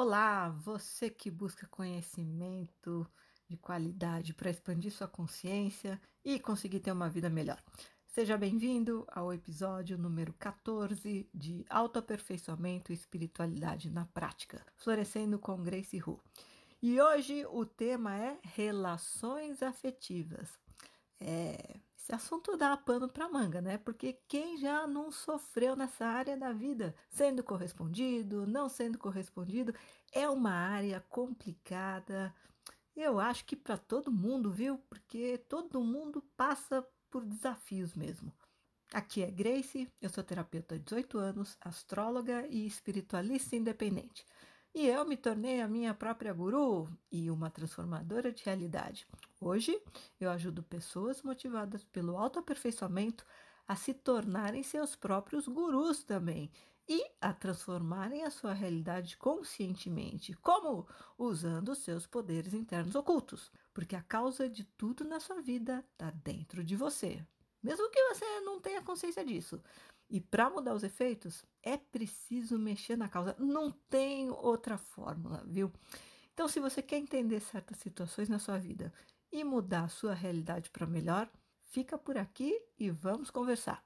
Olá, você que busca conhecimento de qualidade para expandir sua consciência e conseguir ter uma vida melhor. Seja bem-vindo ao episódio número 14 de Autoaperfeiçoamento e Espiritualidade na Prática, Florescendo com Grace Hu. E hoje o tema é relações afetivas. É, esse assunto dá pano para manga, né? Porque quem já não sofreu nessa área da vida, sendo correspondido, não sendo correspondido, é uma área complicada. Eu acho que para todo mundo, viu? Porque todo mundo passa por desafios mesmo. Aqui é Grace, eu sou terapeuta há 18 anos, astróloga e espiritualista independente. E eu me tornei a minha própria guru e uma transformadora de realidade. Hoje, eu ajudo pessoas motivadas pelo autoaperfeiçoamento a se tornarem seus próprios gurus também e a transformarem a sua realidade conscientemente. Como? Usando os seus poderes internos ocultos. Porque a causa de tudo na sua vida está dentro de você. Mesmo que você não tenha consciência disso. E para mudar os efeitos, é preciso mexer na causa. Não tem outra fórmula, viu? Então, se você quer entender certas situações na sua vida e mudar a sua realidade para melhor, fica por aqui e vamos conversar.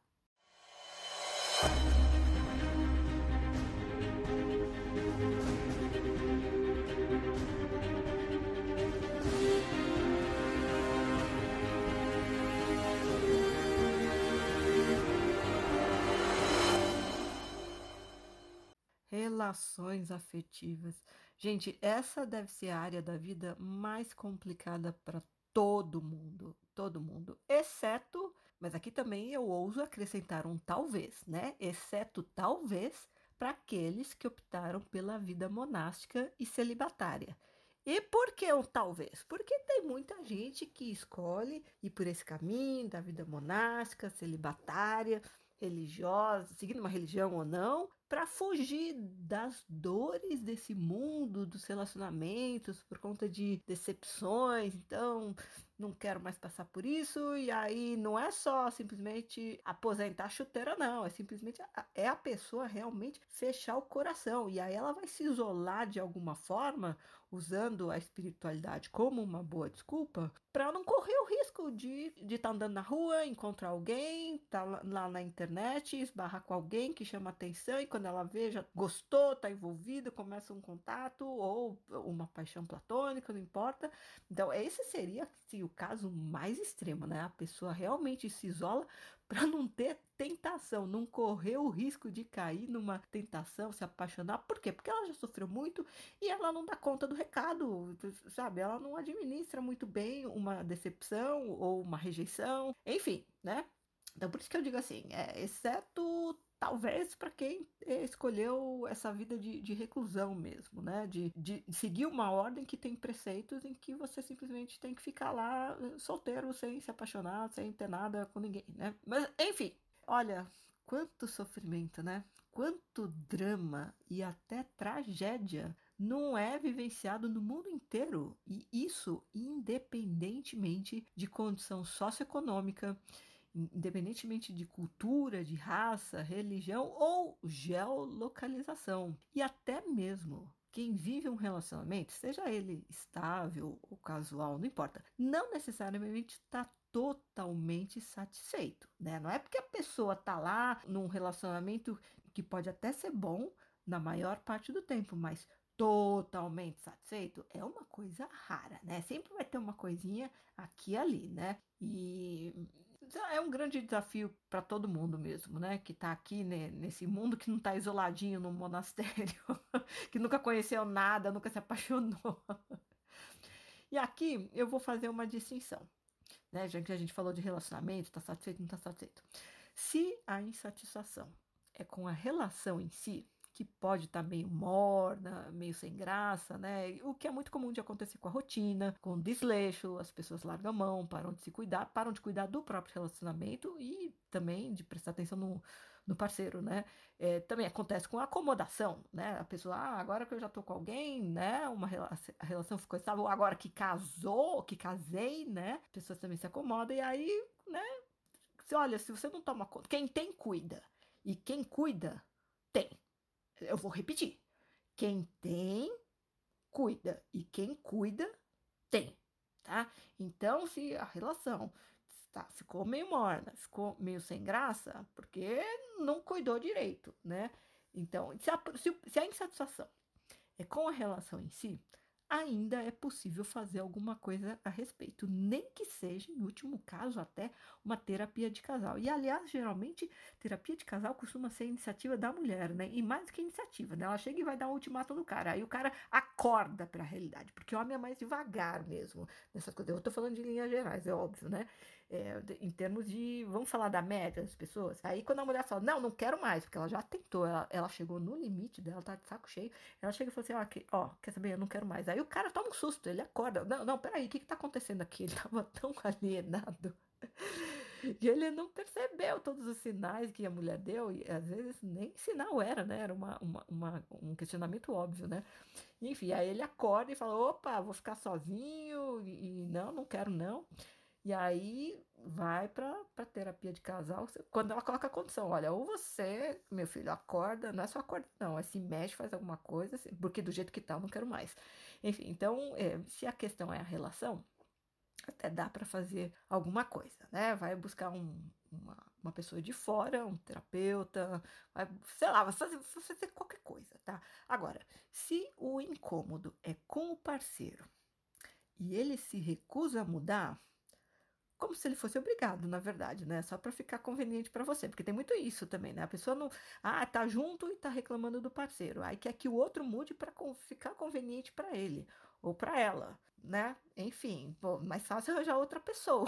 Relações afetivas. Gente, essa deve ser a área da vida mais complicada para todo mundo, todo mundo, exceto, mas aqui também eu ouso acrescentar um talvez, né? Exceto talvez para aqueles que optaram pela vida monástica e celibatária. E por que um talvez? Porque tem muita gente que escolhe ir por esse caminho da vida monástica, celibatária, religiosa, seguindo uma religião ou não, para fugir das dores desse mundo, dos relacionamentos, por conta de decepções. Então, não quero mais passar por isso. E aí não é só simplesmente aposentar a chuteira, não. É simplesmente a, é a pessoa realmente fechar o coração. E aí ela vai se isolar de alguma forma, usando a espiritualidade como uma boa desculpa, para não correr o risco de estar tá andando na rua, encontrar alguém, tá lá na internet, esbarrar com alguém que chama atenção e quando ela vê, já gostou, está envolvida, começa um contato ou uma paixão platônica, não importa. Então, esse seria assim, o caso mais extremo, né? A pessoa realmente se isola para não ter tentação, não correr o risco de cair numa tentação, se apaixonar. Por quê? Porque ela já sofreu muito e ela não dá conta do recado, sabe? Ela não administra muito bem uma decepção ou uma rejeição, enfim, né? Então, por isso que eu digo assim, é, exceto talvez para quem escolheu essa vida de, de reclusão mesmo, né? De, de, seguir uma ordem que tem preceitos em que você simplesmente tem que ficar lá eh, solteiro, sem se apaixonar, sem ter nada com ninguém, né? Mas, enfim, olha, quanto sofrimento, né? Quanto drama e até tragédia não é vivenciado no mundo inteiro. E isso independentemente de condição socioeconômica, independentemente de cultura, de raça, religião ou geolocalização. E até mesmo quem vive um relacionamento, seja ele estável ou casual, não importa, não necessariamente está totalmente satisfeito, né? Não é porque a pessoa tá lá num relacionamento que pode até ser bom na maior parte do tempo, mas totalmente satisfeito é uma coisa rara, né? Sempre vai ter uma coisinha aqui e ali, né? E é um grande desafio para todo mundo mesmo, né? Que está aqui né, nesse mundo que não está isoladinho no monastério, que nunca conheceu nada, nunca se apaixonou. E aqui eu vou fazer uma distinção, né? Já que a gente falou de relacionamento, está satisfeito, não está satisfeito. Se a insatisfação é com a relação em si, que pode estar tá meio morna, meio sem graça, né? O que é muito comum de acontecer com a rotina, com o desleixo, as pessoas largam a mão, param de se cuidar, param de cuidar do próprio relacionamento e também de prestar atenção no, no parceiro, né? É, também acontece com a acomodação, né? A pessoa, ah, agora que eu já tô com alguém, né? Uma relação, a relação ficou estável, agora que casou, que casei, né? A pessoa também se acomoda e aí, né? Olha, se você não toma conta, quem tem, cuida. E quem cuida, tem eu vou repetir. Quem tem, cuida. E quem cuida, tem, tá? Então, se a relação tá, ficou meio morna, ficou meio sem graça, porque não cuidou direito, né? Então, se a, se, a insatisfação é com a relação em si, ainda é possível fazer alguma coisa a respeito, nem que seja, em último caso, até uma terapia de casal. E, aliás, geralmente, terapia de casal costuma ser iniciativa da mulher, né? E mais que iniciativa, né? Ela chega e vai dar um ultimato no cara. Aí o cara acorda para a realidade, porque o homem é mais devagar mesmo nessas coisas. Eu tô falando de linhas gerais, é óbvio, né? É, em termos de, vamos falar da média das pessoas. Aí quando a mulher fala, não, não quero mais, porque ela já tentou, ela, ela chegou no limite dela, tá de saco cheio, ela chega e fala assim, ó, que, ó, quer saber, eu não quero mais. Aí o cara toma um susto, ele acorda, não, não, peraí, o que que tá acontecendo aqui? Ele tava tão alienado. E ele não percebeu todos os sinais que a mulher deu, e às vezes nem sinal era, né? Era uma, uma, uma, um questionamento óbvio, né? Enfim, aí ele acorda e fala: opa, vou ficar sozinho, e, e não, não quero não. E aí vai para terapia de casal, quando ela coloca a condição, olha, ou você, meu filho, acorda, não é só acorda, não, é se mexe, faz alguma coisa, porque do jeito que tá, eu não quero mais. Enfim, então, é, se a questão é a relação, até dá para fazer alguma coisa, né? Vai buscar um, uma, uma pessoa de fora, um terapeuta, vai, sei lá, vai fazer, vai fazer qualquer coisa, tá? Agora, se o incômodo é com o parceiro e ele se recusa a mudar, como se ele fosse obrigado, na verdade, né? Só para ficar conveniente para você, porque tem muito isso também, né? A pessoa não, ah, tá junto e tá reclamando do parceiro, aí quer que o outro mude para ficar conveniente para ele ou para ela, né? Enfim, pô, mais fácil arranjar outra pessoa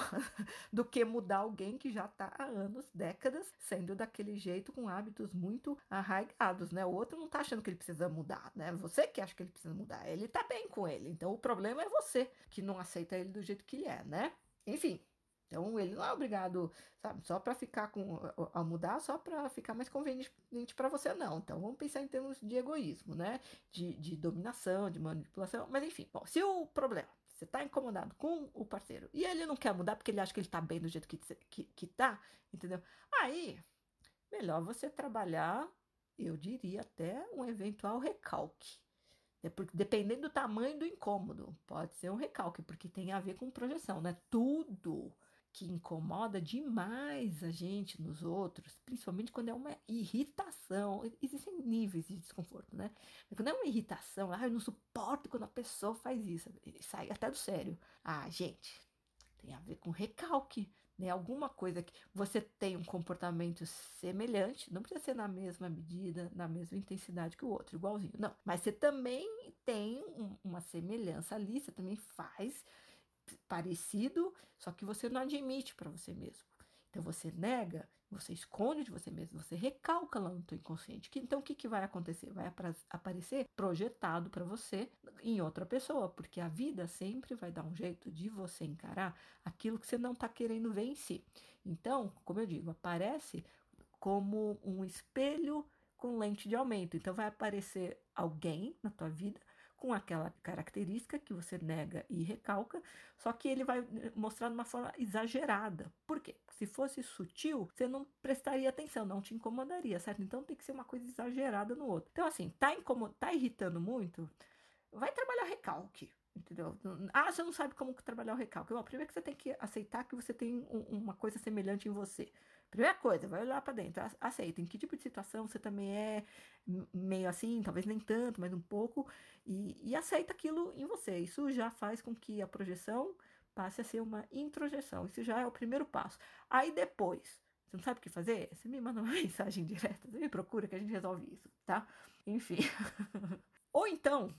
do que mudar alguém que já tá há anos, décadas, sendo daquele jeito com hábitos muito arraigados, né? O outro não tá achando que ele precisa mudar, né? Você que acha que ele precisa mudar, ele tá bem com ele. Então o problema é você que não aceita ele do jeito que ele é, né? Enfim, então ele não é obrigado, sabe, só para ficar com a mudar, só para ficar mais conveniente para você não. Então vamos pensar em termos de egoísmo, né? De, de dominação, de manipulação, mas enfim. Bom, se o problema você tá incomodado com o parceiro e ele não quer mudar porque ele acha que ele tá bem do jeito que, que, que tá, entendeu? Aí, melhor você trabalhar, eu diria até um eventual recalque. É porque, dependendo do tamanho do incômodo, pode ser um recalque, porque tem a ver com projeção, né? Tudo que incomoda demais a gente nos outros, principalmente quando é uma irritação. Existem níveis de desconforto, né? Quando é uma irritação, ah, eu não suporto quando a pessoa faz isso, sai até do sério. Ah, gente, tem a ver com recalque, né? Alguma coisa que você tem um comportamento semelhante, não precisa ser na mesma medida, na mesma intensidade que o outro, igualzinho, não. Mas você também tem um, uma semelhança ali, você também faz parecido, só que você não admite para você mesmo. Então você nega, você esconde de você mesmo, você recalca lá no teu inconsciente. Então o que, que vai acontecer? Vai aparecer projetado para você em outra pessoa, porque a vida sempre vai dar um jeito de você encarar aquilo que você não está querendo ver em si. Então, como eu digo, aparece como um espelho com lente de aumento. Então vai aparecer alguém na tua vida com aquela característica que você nega e recalca, só que ele vai eh, mostrar de uma forma exagerada. Por quê? Se fosse sutil, você não prestaria atenção, não te incomodaria, certo? Então tem que ser uma coisa exagerada no outro. Então, assim, tá, incomod... tá irritando muito? Vai trabalhar recalque. Entendeu? Ah, você não sabe como trabalhar o recalque. Bom, primeiro que você tem que aceitar que você tem um, uma coisa semelhante em você. Primeira coisa, vai olhar para dentro, aceita em que tipo de situação você também é meio assim, talvez nem tanto, mas um pouco, e, e aceita aquilo em você. Isso já faz com que a projeção passe a ser uma introjeção. Isso já é o primeiro passo. Aí depois, você não sabe o que fazer? Você me manda uma mensagem direta, você me procura que a gente resolve isso, tá? Enfim. Ou então,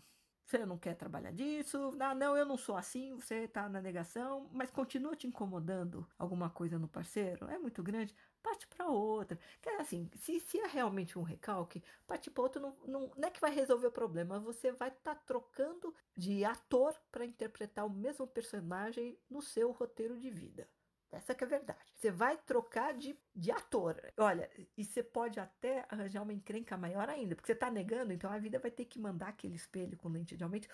você não quer trabalhar disso, ah, não, eu não sou assim, você tá na negação, mas continua te incomodando alguma coisa no parceiro, é muito grande, parte para outra. Que assim, se, se é realmente um recalque, parte para outro não, não, não, é que vai resolver o problema, você vai estar tá trocando de ator para interpretar o mesmo personagem no seu roteiro de vida. Essa que é a verdade. Você vai trocar de, de ator. Olha, e você pode até arranjar uma encrenca maior ainda, porque você está negando, então a vida vai ter que mandar aquele espelho com lente de aumento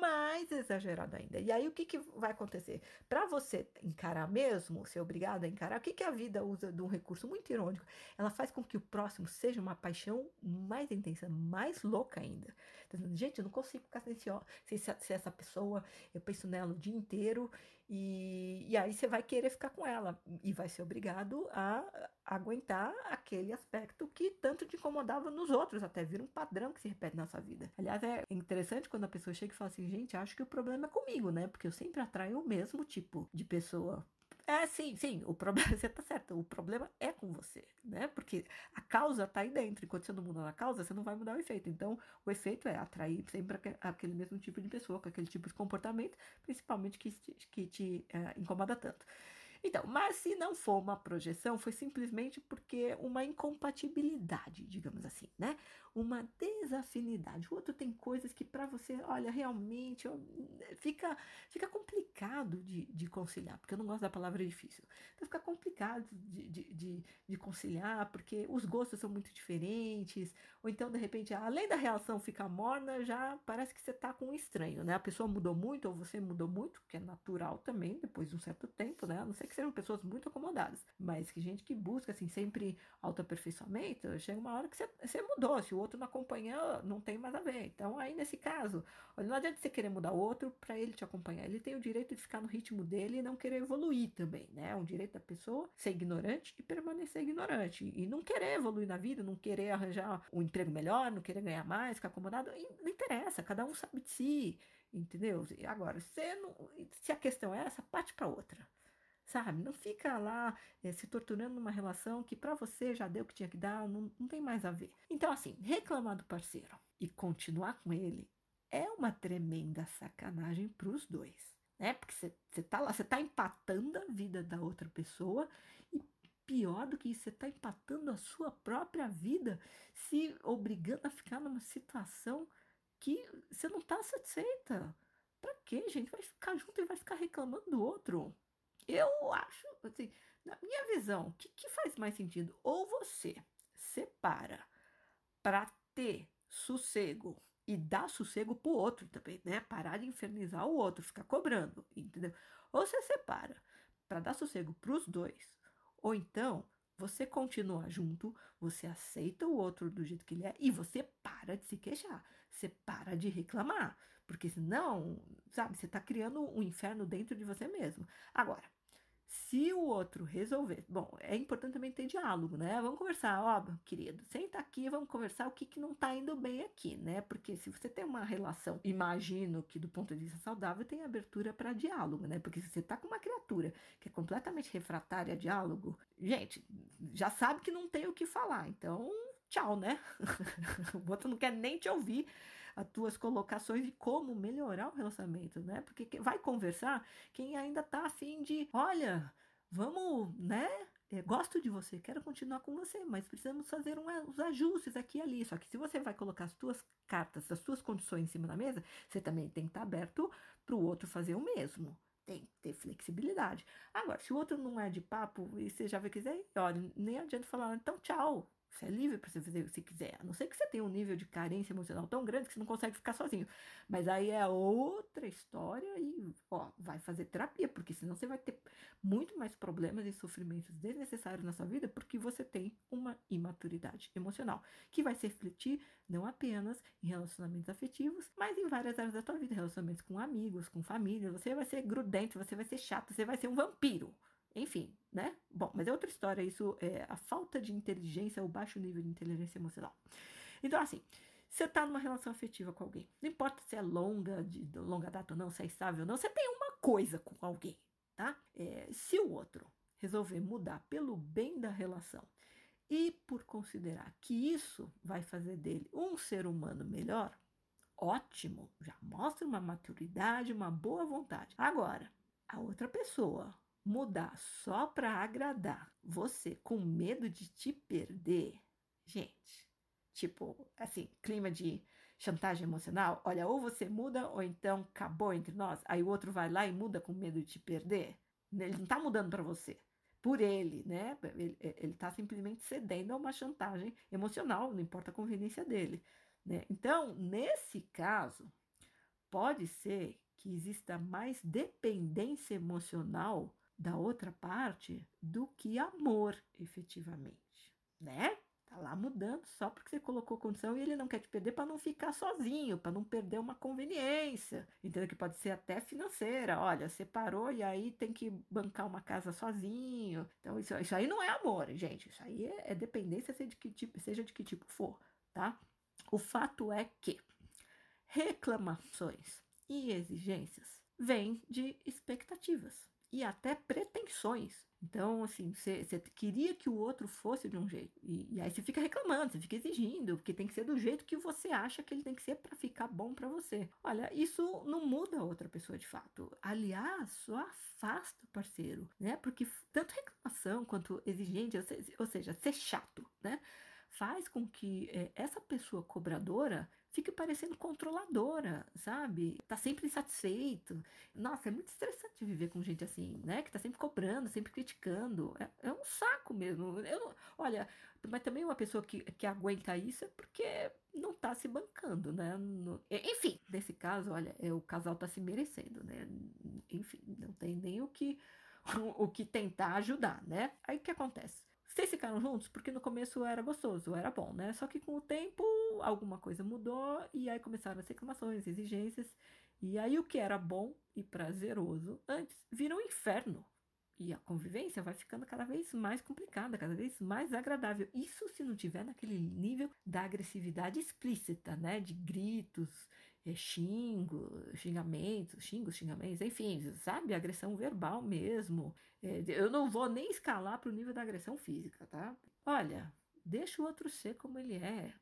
mais exagerado ainda. E aí o que, que vai acontecer? Para você encarar mesmo, ser obrigado a encarar, o que, que a vida usa de um recurso muito irônico? Ela faz com que o próximo seja uma paixão mais intensa, mais louca ainda. Tá gente, eu não consigo ficar sem, sem essa pessoa, eu penso nela o dia inteiro, e, e aí você vai querer ficar com ela e vai ser obrigado a, aguentar aquele aspecto que tanto te incomodava nos outros, até vira um padrão que se repete na sua vida. Aliás, é interessante quando a pessoa chega e fala assim, gente, acho que o problema é comigo, né? Porque eu sempre atraio o mesmo tipo de pessoa. É, sim, sim, o problema, você tá certo, o problema é com você, né? Porque a causa tá aí dentro, enquanto você não muda a causa, você não vai mudar o efeito. Então, o efeito é atrair sempre aquele mesmo tipo de pessoa, com aquele tipo de comportamento, principalmente que, que te é, incomoda tanto. Então, mas se não for uma projeção, foi simplesmente porque uma incompatibilidade, digamos assim, né? Uma desafinidade. O outro tem coisas que para você, olha, realmente fica, fica complicado de, de conciliar, porque eu não gosto da palavra difícil. Então fica complicado de, de, de, de conciliar, porque os gostos são muito diferentes, ou então, de repente, além da relação ficar morna, já parece que você tá com um estranho, né? A pessoa mudou muito, ou você mudou muito, que é natural também, depois de um certo tempo, né? A não ser que sejam pessoas muito acomodadas, mas que gente que busca, assim, sempre autoaperfeiçoamento, chega uma hora que você, você mudou, se o outro não acompanha, não tem mais a ver. Então, aí nesse caso, olha, não adianta você querer mudar o outro para ele te acompanhar. Ele tem o direito de ficar no ritmo dele e não querer evoluir também, né? É um direito da pessoa ser ignorante e permanecer ignorante. E não querer evoluir na vida, não querer arranjar um emprego melhor, não querer ganhar mais, ficar acomodado. Não interessa, cada um sabe de si, entendeu? Agora, se, não, se a questão é essa, parte para outra sabe? Não fica lá é, se torturando numa relação que para você já deu o que tinha que dar, não, não tem mais a ver. Então, assim, reclamar do parceiro e continuar com ele é uma tremenda sacanagem para os dois, né? Porque você tá lá, você tá empatando a vida da outra pessoa e pior do que isso, você tá empatando a sua própria vida, se obrigando a ficar numa situação que você não tá satisfeita. Pra quê, gente? Vai ficar junto e vai ficar reclamando do outro. Eu acho, assim, na minha visão, o que, que faz mais sentido? Ou você separa para ter sossego e dar sossego pro outro também, né? Parar de infernizar o outro, ficar cobrando, entendeu? Ou você separa para dar sossego pros dois, ou então você continua junto, você aceita o outro do jeito que ele é e você para de se queixar, você para de reclamar, porque senão, sabe, você está criando um inferno dentro de você mesmo. Agora, se o outro resolver, bom, é importante também ter diálogo, né? Vamos conversar, ó, querido, senta aqui, vamos conversar o que, que não tá indo bem aqui, né? Porque se você tem uma relação, imagino que do ponto de vista saudável tem abertura para diálogo, né? Porque se você tá com uma criatura que é completamente refratária a diálogo, gente, já sabe que não tem o que falar, então tchau, né? o outro não quer nem te ouvir as tuas colocações de como melhorar o relacionamento, né? Porque vai conversar quem ainda tá afim de, olha, vamos, né? Eu gosto de você, quero continuar com você, mas precisamos fazer um, os ajustes aqui e ali. Só que se você vai colocar as tuas cartas, as tuas condições em cima da mesa, você também tem que estar tá aberto para o outro fazer o mesmo. Tem que ter flexibilidade. Agora, se o outro não é de papo e você já vai quiser, olha, nem adianta falar, então tchau, você é livre para você fazer o que você quiser. A não ser que você tenha um nível de carência emocional tão grande que você não consegue ficar sozinho. Mas aí é outra história e, ó, vai fazer terapia, porque senão você vai ter muito mais problemas e sofrimentos desnecessários na sua vida porque você tem uma imaturidade emocional, que vai se refletir não apenas em relacionamentos afetivos, mas em várias áreas da sua vida, relacionamentos com amigos, com família. Você vai ser grudento, você vai ser chato, você vai ser um vampiro. Enfim, né? Bom, mas é outra história, isso é a falta de inteligência, o baixo nível de inteligência emocional. Então, assim, você está numa relação afetiva com alguém, não importa se é longa, de longa data ou não, se é estável ou não, você tem uma coisa com alguém, tá? É, se o outro resolver mudar pelo bem da relação e por considerar que isso vai fazer dele um ser humano melhor, ótimo, já mostra uma maturidade, uma boa vontade. Agora, a outra pessoa mudar só para agradar você com medo de te perder, gente, tipo, assim, clima de chantagem emocional, olha, ou você muda ou então acabou entre nós, aí o outro vai lá e muda com medo de te perder. Ele não tá mudando para você, por ele, né? Ele, ele tá simplesmente cedendo a uma chantagem emocional, não importa a conveniência dele, né? Então, nesse caso, pode ser que exista mais dependência emocional da outra parte do que amor, efetivamente, né? Tá lá mudando só porque você colocou condição e ele não quer te perder para não ficar sozinho, para não perder uma conveniência. Entendeu? Que pode ser até financeira. Olha, separou e aí tem que bancar uma casa sozinho. Então, isso, isso aí não é amor, gente. Isso aí é, é dependência, seja de, que tipo, seja de que tipo for, tá? O fato é que reclamações e exigências vêm de expectativas e até pretensões. Então, assim, você queria que o outro fosse de um jeito. E, e, aí você fica reclamando, você fica exigindo, porque tem que ser do jeito que você acha que ele tem que ser para ficar bom para você. Olha, isso não muda a outra pessoa de fato. Aliás, só afasta o parceiro, né? Porque tanto reclamação quanto exigente, ou seja, ser chato, né? Faz com que é, essa pessoa cobradora fica parecendo controladora, sabe? Tá sempre insatisfeito. Nossa, é muito estressante viver com gente assim, né? Que tá sempre cobrando, sempre criticando. É, é um saco mesmo. Eu, olha, mas também uma pessoa que, que aguenta isso é porque não tá se bancando, né? No, enfim, nesse caso, olha, é, o casal tá se merecendo, né? Enfim, não tem nem o que, o, o que tentar ajudar, né? Aí o que acontece? Vocês ficaram juntos porque no começo era gostoso, era bom, né? Só que com o tempo alguma coisa mudou e aí começaram as reclamações, exigências. E aí o que era bom e prazeroso antes virou um inferno. E a convivência vai ficando cada vez mais complicada, cada vez mais agradável. Isso se não tiver naquele nível da agressividade explícita, né? De gritos, é, xingamentos, xingos, xingamentos, enfim, sabe? Agressão verbal mesmo. É, eu não vou nem escalar para o nível da agressão física, tá? Olha, deixa o outro ser como ele é.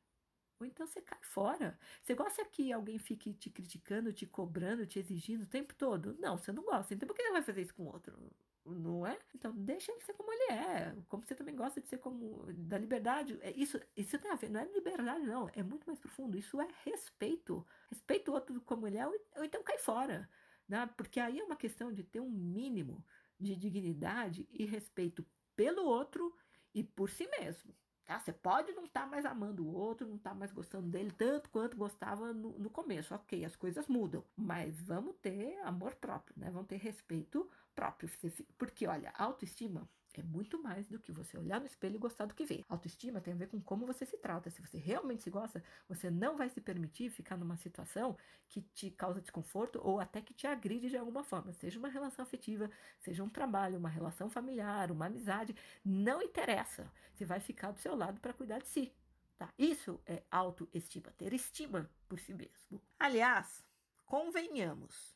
Ou então você cai fora. Você gosta que alguém fique te criticando, te cobrando, te exigindo o tempo todo? Não, você não gosta. Então por que você vai fazer isso com outro? não é? Então deixa ele ser como ele é, como você também gosta de ser como da liberdade. É isso, isso tem a ver, não é liberdade não, é muito mais profundo. Isso é respeito, respeito o outro como ele é, ou então cai fora, né? Porque aí é uma questão de ter um mínimo de dignidade e respeito pelo outro e por si mesmo. Tá? Você pode não estar tá mais amando o outro, não estar tá mais gostando dele tanto quanto gostava no, no começo. Ok, as coisas mudam, mas vamos ter amor próprio, né? Vamos ter respeito próprio. Porque, olha, autoestima é muito mais do que você olhar no espelho e gostar do que vê. Autoestima tem a ver com como você se trata. Se você realmente se gosta, você não vai se permitir ficar numa situação que te causa desconforto ou até que te agride de alguma forma. Seja uma relação afetiva, seja um trabalho, uma relação familiar, uma amizade. Não interessa. Você vai ficar do seu lado para cuidar de si. Tá? Isso é autoestima, ter estima por si mesmo. Aliás, convenhamos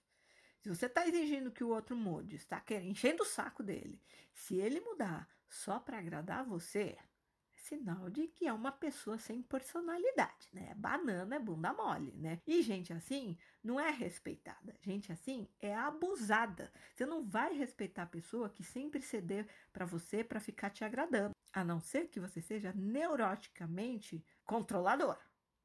se você está exigindo que o outro mude, está enchendo o saco dele, se ele mudar só para agradar você, é sinal de que é uma pessoa sem personalidade, né? Banana é bunda mole, né? E gente assim não é respeitada. Gente assim é abusada. Você não vai respeitar a pessoa que sempre ceder para você para ficar te agradando, a não ser que você seja neuroticamente controlador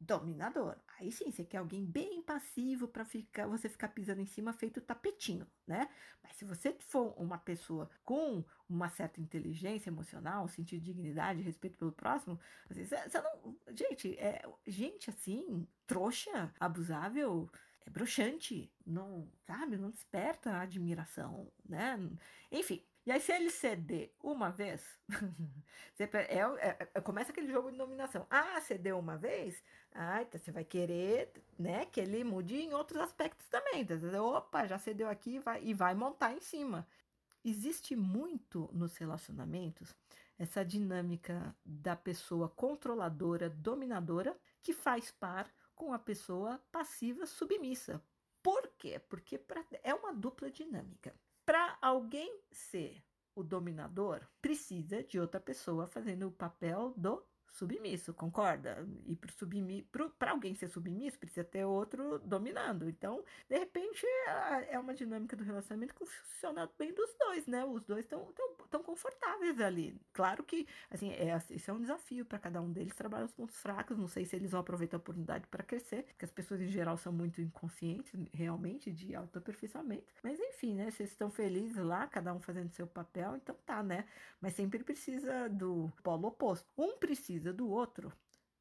dominador. Aí sim, você quer alguém bem passivo para ficar, você ficar pisando em cima feito tapetinho, né? Mas se você for uma pessoa com uma certa inteligência emocional, sentir dignidade, respeito pelo próximo, você, você não, gente, é gente assim, trouxa, abusável, é broxante, não, sabe, não desperta admiração, né? Enfim, e aí, se ele ceder uma vez, é, é, é, começa aquele jogo de dominação. Ah, cedeu uma vez? Ah, então você vai querer né, que ele mude em outros aspectos também. Então, opa, já cedeu aqui vai, e vai montar em cima. Existe muito nos relacionamentos essa dinâmica da pessoa controladora, dominadora, que faz par com a pessoa passiva, submissa. Por quê? Porque pra, é uma dupla dinâmica. Para alguém ser o dominador, precisa de outra pessoa fazendo o papel do submisso, concorda? E para alguém ser submisso, precisa ter outro dominando. Então, de repente, é, uma dinâmica do relacionamento que funciona bem dos dois, né? Os dois estão tão, tão confortáveis ali. Claro que, assim, é, isso é um desafio para cada um deles trabalhar os pontos fracos. Não sei se eles vão aproveitar a oportunidade para crescer, porque as pessoas em geral são muito inconscientes, realmente, de autoaperfeiçoamento. Mas, enfim, né? Vocês estão felizes lá, cada um fazendo seu papel, então tá, né? Mas sempre precisa do polo oposto. Um precisa precisa do outro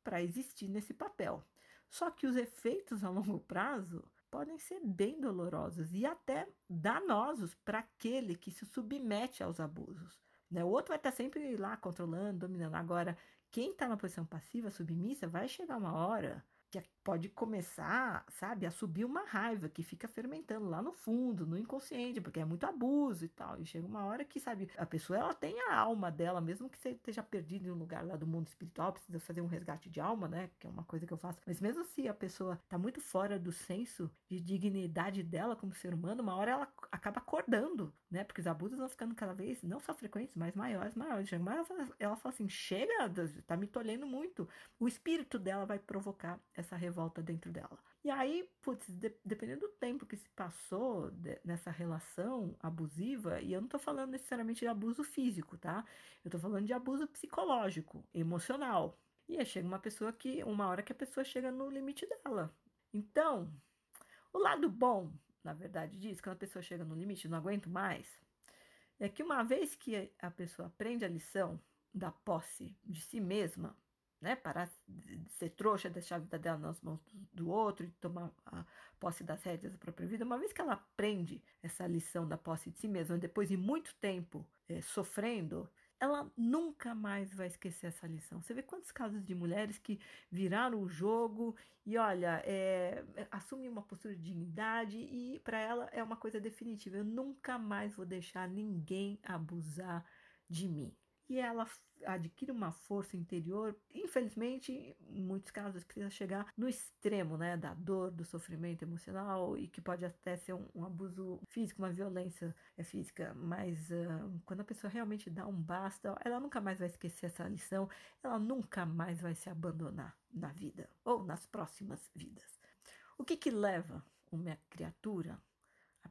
para existir nesse papel. Só que os efeitos a longo prazo podem ser bem dolorosos e até danosos para aquele que se submete aos abusos. Né? O outro vai estar sempre lá controlando, dominando. Agora, quem está na posição passiva, submissa, vai chegar uma hora que pode começar, sabe, a subir uma raiva que fica fermentando lá no fundo, no inconsciente, porque é muito abuso e tal. E chega uma hora que, sabe, a pessoa ela tem a alma dela, mesmo que você esteja perdido em um lugar lá do mundo espiritual, precisa fazer um resgate de alma, né? Que é uma coisa que eu faço. Mas mesmo se a pessoa tá muito fora do senso de dignidade dela como ser humano, uma hora ela acaba acordando, né? Porque os abusos vão ficando cada vez não só frequentes, mas maiores, maiores. Chega uma ela fala assim: chega, tá me tolhendo muito. O espírito dela vai provocar essa revolta dentro dela. E aí, putz, de, dependendo do tempo que se passou de, nessa relação abusiva, e eu não tô falando necessariamente de abuso físico, tá? Eu tô falando de abuso psicológico, emocional. E aí chega uma pessoa que, uma hora que a pessoa chega no limite dela. Então, o lado bom, na verdade, disso, quando a pessoa chega no limite, não aguento mais, é que uma vez que a pessoa aprende a lição da posse de si mesma, né? Parar de ser trouxa, deixar a vida dela nas mãos do, outro e tomar a posse das rédeas da própria vida. Uma vez que ela aprende essa lição da posse de si mesma, depois de muito tempo é, sofrendo, ela nunca mais vai esquecer essa lição. Você vê quantos casos de mulheres que viraram o jogo e, olha, é, assumem uma postura de dignidade e para ela é uma coisa definitiva. Eu nunca mais vou deixar ninguém abusar de mim e ela adquire uma força interior, infelizmente, em muitos casos precisa chegar no extremo, né, da dor, do sofrimento emocional e que pode até ser um, um abuso físico, uma violência é, física, mas uh, quando a pessoa realmente dá um basta, ela nunca mais vai esquecer essa lição, ela nunca mais vai se abandonar na vida ou nas próximas vidas. O que que leva uma criatura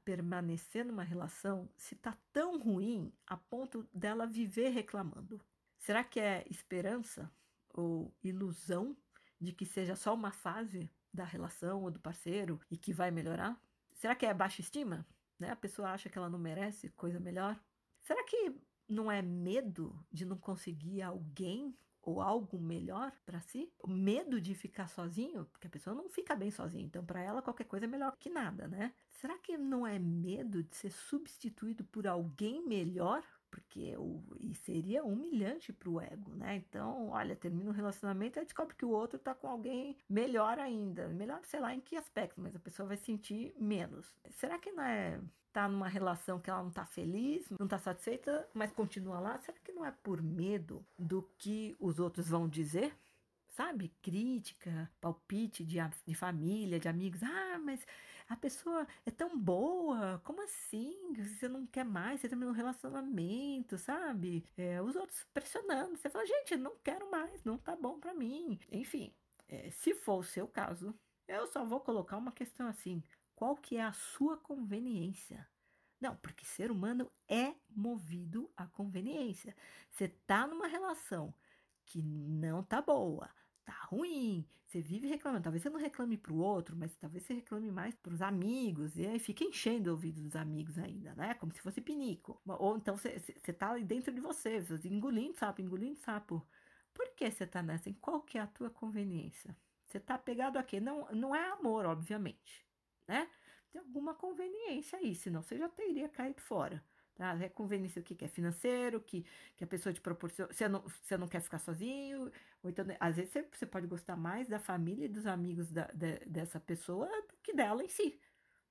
permanecer numa relação se tá tão ruim a ponto dela viver reclamando? Será que é esperança ou ilusão de que seja só uma fase da relação ou do parceiro e que vai melhorar? Será que é baixa estima? Né? A pessoa acha que ela não merece coisa melhor? Será que não é medo de não conseguir alguém ou algo melhor para si? O medo de ficar sozinho, porque a pessoa não fica bem sozinha, então para ela qualquer coisa é melhor que nada, né? Será que não é medo de ser substituído por alguém melhor? Porque o, e seria humilhante para o ego, né? Então, olha, termina um relacionamento e descobre que o outro tá com alguém melhor ainda. Melhor, sei lá em que aspecto, mas a pessoa vai sentir menos. Será que não é tá numa relação que ela não tá feliz, não tá satisfeita, mas continua lá, será que não é por medo do que os outros vão dizer? Sabe? Crítica, palpite de, de família, de amigos. Ah, mas a pessoa é tão boa, como assim? Você não quer mais, você terminou um relacionamento, sabe? É, os outros pressionando. Você fala, gente, não quero mais, não tá bom para mim. Enfim, é, se for o seu caso, eu só vou colocar uma questão assim qual que é a sua conveniência. Não, porque ser humano é movido à conveniência. Você tá numa relação que não tá boa, tá ruim, você vive reclamando. Talvez você não reclame para o outro, mas talvez você reclame mais para os amigos, e aí fica enchendo o ouvido dos amigos ainda, né? Como se fosse pinico. Ou então você, você tá ali dentro de você, você engolindo sapo, engolindo sapo. Por que você tá nessa? Em qual que é a tua conveniência? Você tá pegado a quê? Não, não é amor, obviamente né? Tem alguma conveniência aí, senão você já teria caído fora. Tá? É conveniência o que, é financeiro, que, que a pessoa te proporciona. Você não, você não quer ficar sozinho, ou então, às vezes, você, você pode gostar mais da família e dos amigos da, de, dessa pessoa do que dela em si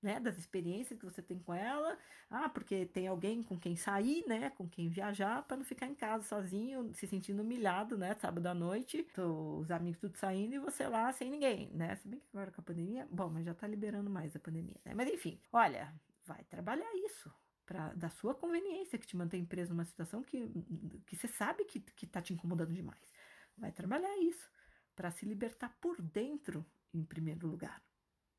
né, das experiências que você tem com ela. Ah, porque tem alguém com quem sair, né, com quem viajar, para não ficar em casa sozinho, se sentindo humilhado, né, sábado à noite, os amigos tudo saindo e você lá sem ninguém, né? Se bem que agora com a pandemia, bom, mas já tá liberando mais a pandemia, né? Mas enfim, olha, vai trabalhar isso. Pra, da sua conveniência, que te mantém preso numa situação que, que você sabe que, que tá te incomodando demais. Vai trabalhar isso para se libertar por dentro, em primeiro lugar,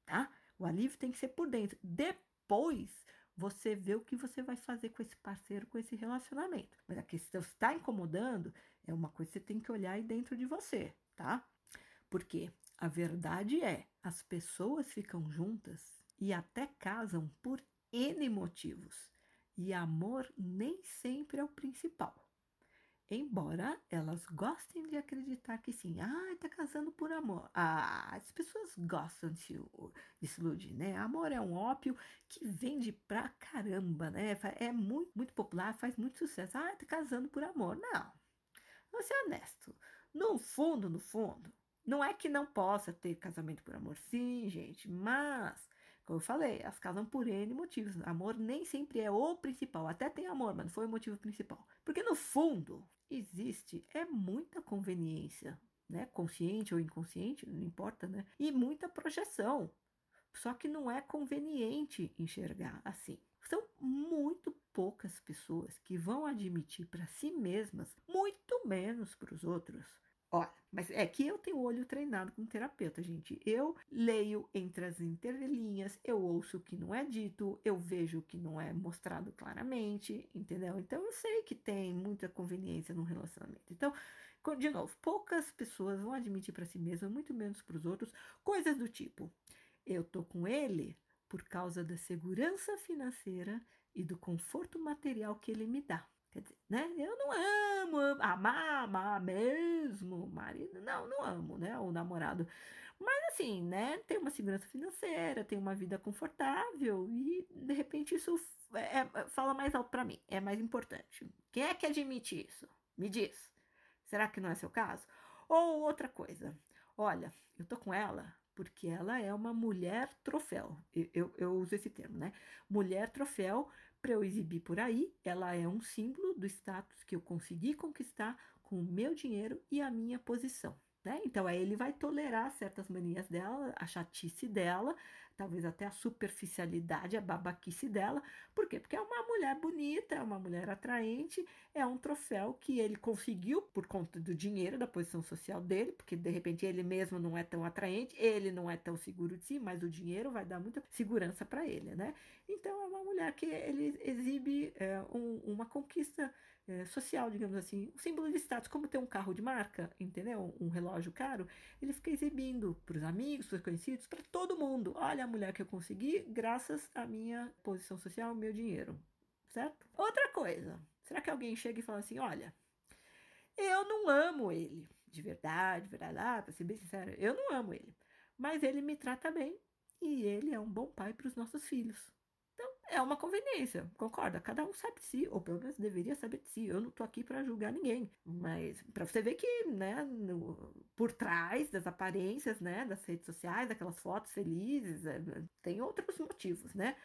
tá? O alívio tem que ser por dentro. Depois você vê o que você vai fazer com esse parceiro, com esse relacionamento. Mas a questão está incomodando é uma coisa que você tem que olhar aí dentro de você, tá? Porque a verdade é, as pessoas ficam juntas e até casam por N motivos. E amor nem sempre é o principal. Embora elas gostem de acreditar que sim, ah, tá casando por amor. Ah, as pessoas gostam de, de iludir, né? Amor é um ópio que vende pra caramba, né? É muito, muito popular, faz muito sucesso. Ah, tá casando por amor. Não. Vamos ser honesto. No fundo, no fundo, não é que não possa ter casamento por amor, sim, gente, mas como eu falei, elas casam por N motivos. Amor nem sempre é o principal. Até tem amor, mas não foi o motivo principal. Porque no fundo, existe é muita conveniência, né? Consciente ou inconsciente, não importa, né? E muita projeção. Só que não é conveniente enxergar assim. São muito poucas pessoas que vão admitir para si mesmas, muito menos para os outros, Olha, mas é que eu tenho olho treinado como terapeuta, gente. Eu leio entre as entrelinhas, eu ouço o que não é dito, eu vejo o que não é mostrado claramente, entendeu? Então eu sei que tem muita conveniência no relacionamento. Então, de novo, poucas pessoas vão admitir para si mesmas, muito menos para os outros, coisas do tipo: eu tô com ele por causa da segurança financeira e do conforto material que ele me dá. Dizer, né? Eu não amo, amar, amar mesmo marido. Não, não amo, né? O namorado. Mas assim, né? Tem uma segurança financeira, tem uma vida confortável e de repente isso é, é, fala mais alto para mim, é mais importante. Quem é que admite isso? Me diz. Será que não é seu caso? Ou outra coisa. Olha, eu tô com ela porque ela é uma mulher troféu. Eu, eu, eu uso esse termo, né? Mulher troféu para eu exibir por aí, ela é um símbolo do status que eu consegui conquistar com o meu dinheiro e a minha posição. Né? Então, aí ele vai tolerar certas manias dela, a chatice dela, talvez até a superficialidade, a babaquice dela. Por quê? Porque é uma mulher bonita, é uma mulher atraente, é um troféu que ele conseguiu por conta do dinheiro, da posição social dele, porque de repente ele mesmo não é tão atraente, ele não é tão seguro de si, mas o dinheiro vai dar muita segurança para ele, né? Então, é uma mulher que ele exibe é, um, uma conquista é, social, digamos assim, um símbolo de status, como ter um carro de marca, entendeu? Um relógio caro, ele fica exibindo para os amigos, para os conhecidos, para todo mundo. Olha a mulher que eu consegui graças à minha posição social, meu dinheiro, certo? Outra coisa, será que alguém chega e fala assim, olha, eu não amo ele, de verdade, de verdade, ah, para ser bem sincero, eu não amo ele, mas ele me trata bem e ele é um bom pai para os nossos filhos é uma conveniência, concorda? Cada um sabe de si, ou pelo menos deveria saber de si. Eu não tô aqui para julgar ninguém, mas para você ver que, né, no, por trás das aparências, né, das redes sociais, daquelas fotos felizes, é, tem outros motivos, né?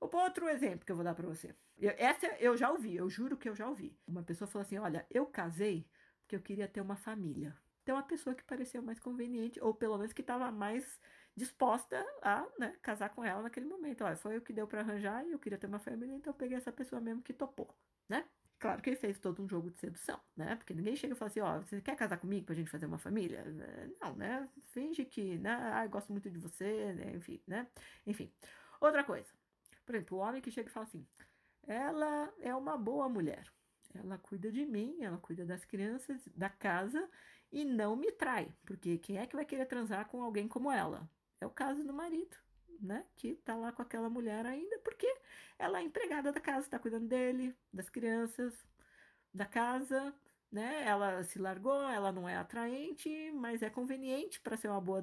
Outro exemplo que eu vou dar para você. Eu, essa eu já ouvi, eu juro que eu já ouvi. Uma pessoa falou assim: Olha, eu casei porque eu queria ter uma família. Então, a pessoa que pareceu mais conveniente, ou pelo menos que estava mais disposta a né, casar com ela naquele momento. Olha, foi o que deu para arranjar e eu queria ter uma família, então eu peguei essa pessoa mesmo que topou, né? Claro que ele fez todo um jogo de sedução, né? Porque ninguém chega e fala assim, ó, você quer casar comigo pra gente fazer uma família? Não, né? Finge que, né? Ah, eu gosto muito de você, né? enfim, né? Enfim. Outra coisa. Por exemplo, o homem que chega e fala assim, ela é uma boa mulher. Ela cuida de mim, ela cuida das crianças, da casa e não me trai. Porque quem é que vai querer transar com alguém como ela? É o caso do marido, né? Que tá lá com aquela mulher ainda, porque ela é empregada da casa, tá cuidando dele, das crianças, da casa, né? Ela se largou, ela não é atraente, mas é conveniente para ser uma boa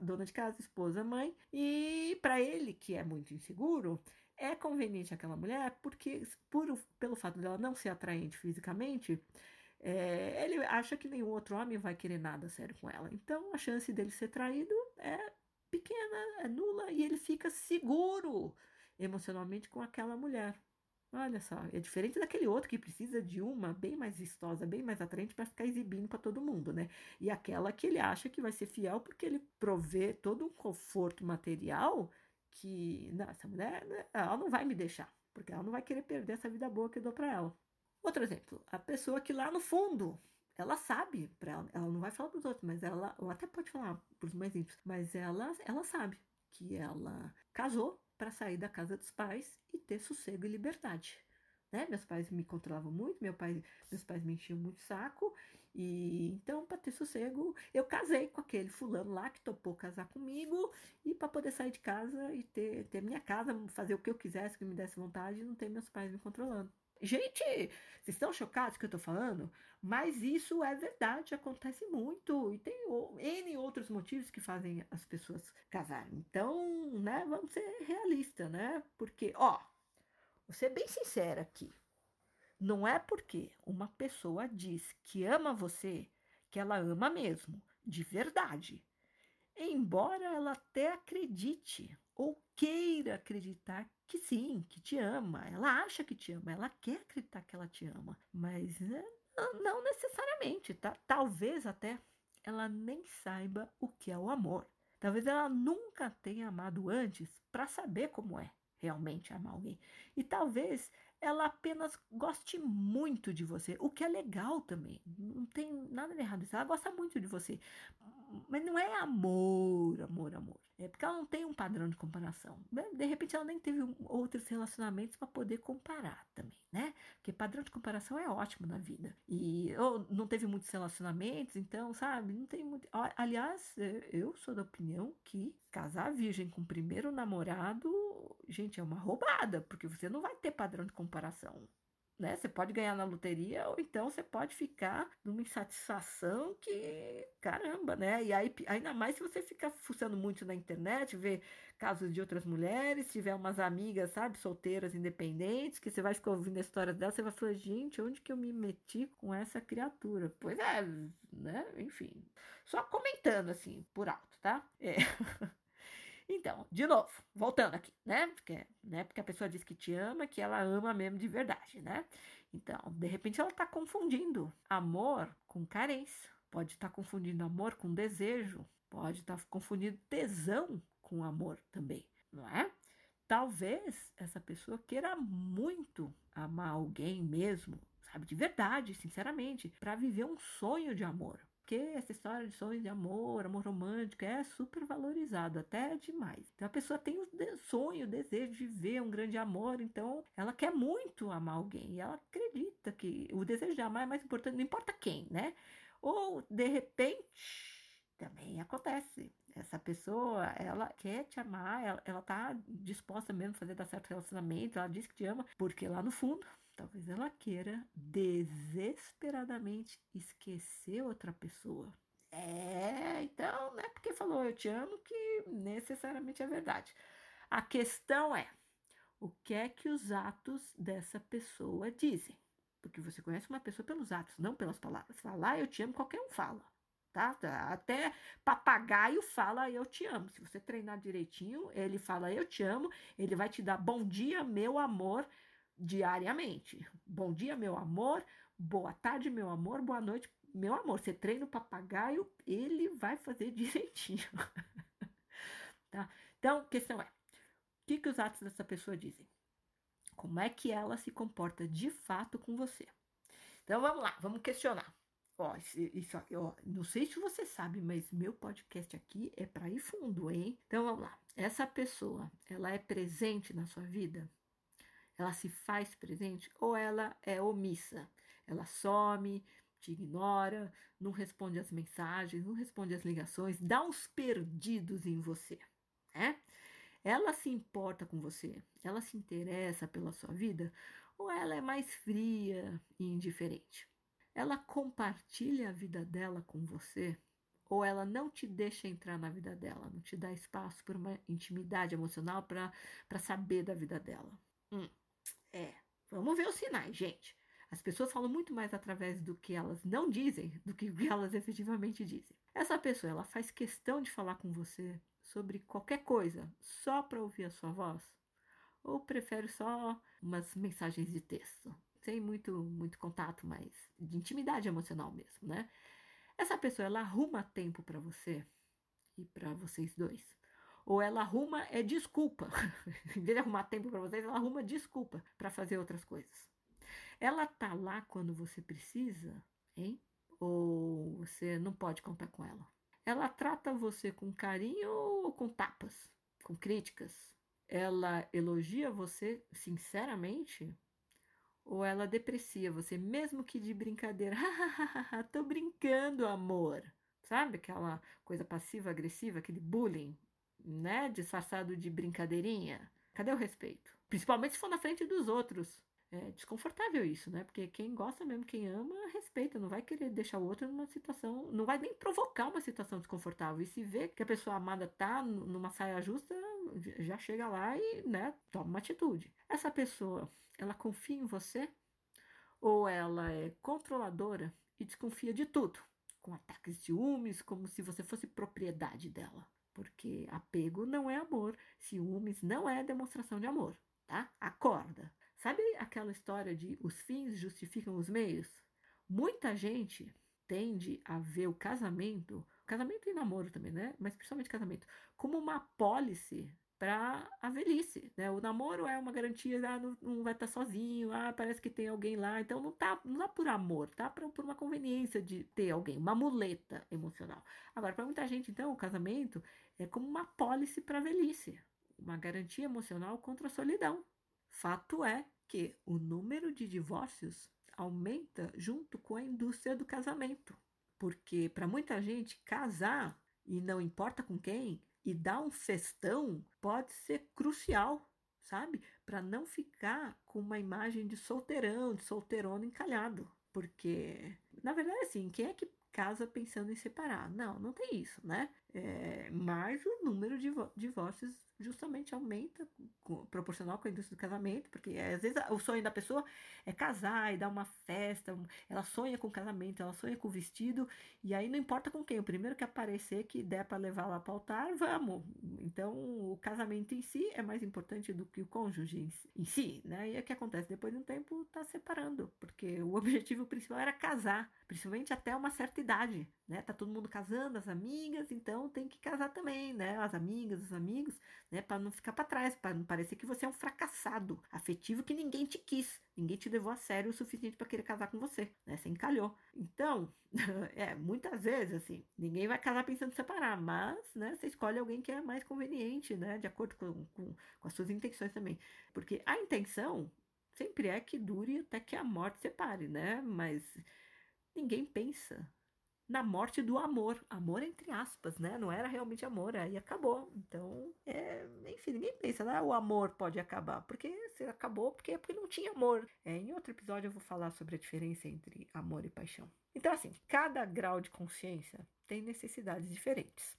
dona de casa, esposa, mãe. E para ele, que é muito inseguro, é conveniente aquela mulher porque, por, pelo fato dela não ser atraente fisicamente, é, ele acha que nenhum outro homem vai querer nada sério com ela. Então, a chance dele ser traído é pequena, é nula, e ele fica seguro emocionalmente com aquela mulher. Olha só, é diferente daquele outro que precisa de uma bem mais vistosa, bem mais atraente para ficar exibindo para todo mundo, né? E aquela que ele acha que vai ser fiel porque ele provê todo um conforto material que não, essa mulher, né, ela não vai me deixar, porque ela não vai querer perder essa vida boa que eu dou para ela. Outro exemplo, a pessoa que lá no fundo ela sabe, para ela, ela não vai falar para os outros, mas ela, ou até pode falar para os mais íntimos, mas ela, ela sabe que ela casou para sair da casa dos pais e ter sossego e liberdade. Né? Meus pais me controlavam muito, meu pai, meus pais me enchiam muito saco, e então, para ter sossego, eu casei com aquele fulano lá que topou casar comigo, e para poder sair de casa e ter, ter minha casa, fazer o que eu quisesse, que me desse vontade, e não ter meus pais me controlando. Gente, vocês estão chocados que eu tô falando? Mas isso é verdade, acontece muito. E tem N outros motivos que fazem as pessoas casarem. Então, né, vamos ser realistas, né? Porque, ó, vou ser bem sincera aqui. Não é porque uma pessoa diz que ama você que ela ama mesmo, de verdade. Embora ela até acredite ou queira acreditar que sim, que te ama. Ela acha que te ama, ela quer acreditar que ela te ama, mas né, não necessariamente, tá? Talvez até ela nem saiba o que é o amor. Talvez ela nunca tenha amado antes para saber como é realmente amar alguém. E talvez ela apenas goste muito de você, o que é legal também. Não tem nada de errado isso. Ela gosta muito de você. Mas não é amor, amor, amor. É porque ela não tem um padrão de comparação. De repente ela nem teve outros relacionamentos para poder comparar também, né? Porque padrão de comparação é ótimo na vida. E ou não teve muitos relacionamentos, então, sabe? Não tem muito. Aliás, eu sou da opinião que casar virgem com o primeiro namorado, gente, é uma roubada, porque você não vai ter padrão de comparação né? Você pode ganhar na loteria ou então você pode ficar numa insatisfação que, caramba, né? E aí, ainda mais se você ficar fuçando muito na internet, ver casos de outras mulheres, tiver umas amigas, sabe, solteiras, independentes, que você vai ficar ouvindo a história dela, você vai falar, gente, onde que eu me meti com essa criatura? Pois é, né? Enfim, só comentando assim, por alto, tá? É. Então, de novo, voltando aqui, né? Porque, né? Porque a pessoa diz que te ama, que ela ama mesmo de verdade, né? Então, de repente ela está confundindo amor com carência. Pode estar tá confundindo amor com desejo. Pode estar tá confundindo tesão com amor também, não é? Talvez essa pessoa queira muito amar alguém mesmo, sabe, de verdade, sinceramente, para viver um sonho de amor. Porque essa história de sonhos de amor, amor romântico, é super valorizado, até demais. Então a pessoa tem o sonho, o desejo de ver um grande amor, então ela quer muito amar alguém. E ela acredita que o desejo de amar é mais importante, não importa quem, né? Ou de repente também acontece. Essa pessoa, ela quer te amar, ela, ela tá disposta mesmo a fazer dar certo relacionamento, ela diz que te ama, porque lá no fundo Talvez ela queira desesperadamente esquecer outra pessoa. É, então não é porque falou eu te amo que necessariamente é verdade. A questão é o que é que os atos dessa pessoa dizem. Porque você conhece uma pessoa pelos atos, não pelas palavras. Falar eu te amo, qualquer um fala. Tá? Até papagaio fala eu te amo. Se você treinar direitinho, ele fala eu te amo, ele vai te dar bom dia, meu amor, diariamente. Bom dia, meu amor. Boa tarde, meu amor. Boa noite, meu amor. Você treina o papagaio, ele vai fazer direitinho. tá? Então, questão é: o que, que os atos dessa pessoa dizem? Como é que ela se comporta de fato com você? Então vamos lá, vamos questionar. Ó, isso, ó, não sei se você sabe, mas meu podcast aqui é para ir fundo, hein? Então vamos lá. Essa pessoa, ela é presente na sua vida? Ela se faz presente ou ela é omissa. Ela some, te ignora, não responde as mensagens, não responde as ligações, dá uns perdidos em você, né? Ela se importa com você, ela se interessa pela sua vida ou ela é mais fria e indiferente? Ela compartilha a vida dela com você ou ela não te deixa entrar na vida dela, não te dá espaço para uma intimidade emocional para saber da vida dela? Hum. Vamos ver os sinais, gente. As pessoas falam muito mais através do que elas não dizem do que elas efetivamente dizem. Essa pessoa, ela faz questão de falar com você sobre qualquer coisa só para ouvir a sua voz? Ou prefere só umas mensagens de texto? Sem muito, muito contato, mas de intimidade emocional mesmo, né? Essa pessoa, ela arruma tempo para você e para vocês dois ou ela arruma é desculpa. em vez de arrumar tempo para vocês, ela arruma desculpa para fazer outras coisas. Ela tá lá quando você precisa, hein? Ou você não pode contar com ela. Ela trata você com carinho ou com tapas, com críticas. Ela elogia você sinceramente ou ela deprecia você, mesmo que de brincadeira. Tô brincando, amor. Sabe aquela coisa passiva-agressiva, aquele bullying? Né, disfarçado de brincadeirinha. Cadê o respeito? Principalmente se for na frente dos outros. é desconfortável isso, né? Porque quem gosta mesmo, quem ama, respeita, não vai querer deixar o outro numa situação, não vai nem provocar uma situação desconfortável. E se vê que a pessoa amada tá numa saia justa, já chega lá e, né, toma uma atitude. Essa pessoa, ela confia em você? Ou ela é controladora e desconfia de tudo? Com ataques de ciúmes, como se você fosse propriedade dela. Porque apego não é amor, ciúmes não é demonstração de amor, tá? Acorda. Sabe aquela história de os fins justificam os meios? Muita gente tende a ver o casamento, casamento e namoro também, né? Mas principalmente casamento, como uma pólice para a velhice, né? O namoro é uma garantia, ah, não, não, vai estar sozinho, ah, parece que tem alguém lá, então não tá, não é por amor, tá por, por uma conveniência de ter alguém, uma muleta emocional. Agora, para muita gente, então, o casamento é como uma pólice para a velhice, uma garantia emocional contra a solidão. Fato é que o número de divórcios aumenta junto com a indústria do casamento. Porque para muita gente, casar, e não importa com quem, e dar um festão pode ser crucial, sabe? Para não ficar com uma imagem de solteirão, de solteirona encalhado. Porque, na verdade, assim, quem é que casa pensando em separar? Não, não tem isso, né? É, mas o número de divórcios justamente aumenta com, proporcional com a indústria do casamento, porque é, às vezes o sonho da pessoa é casar e dar uma festa, ela sonha com casamento, ela sonha com o vestido, e aí não importa com quem, o primeiro que aparecer que der para levar lá para o altar, vamos. Então o casamento em si é mais importante do que o cônjuge em, em si, né? E o que acontece? Depois de um tempo tá separando, porque o objetivo principal era casar, principalmente até uma certa idade, né? Tá todo mundo casando, as amigas, então tem que casar também, né? As amigas, os amigos, né? Para não ficar para trás, para não parecer que você é um fracassado afetivo que ninguém te quis, ninguém te levou a sério o suficiente para querer casar com você, né? Você encalhou. Então, é, muitas vezes, assim, ninguém vai casar pensando em separar, mas, né? Você escolhe alguém que é mais conveniente, né? De acordo com, com, com as suas intenções também. Porque a intenção sempre é que dure até que a morte separe, né? Mas ninguém pensa na morte do amor. Amor entre aspas, né? Não era realmente amor, aí acabou. Então, é, enfim, ninguém pensa, né? O amor pode acabar. Porque se acabou, porque é porque não tinha amor. É, em outro episódio eu vou falar sobre a diferença entre amor e paixão. Então, assim, cada grau de consciência tem necessidades diferentes.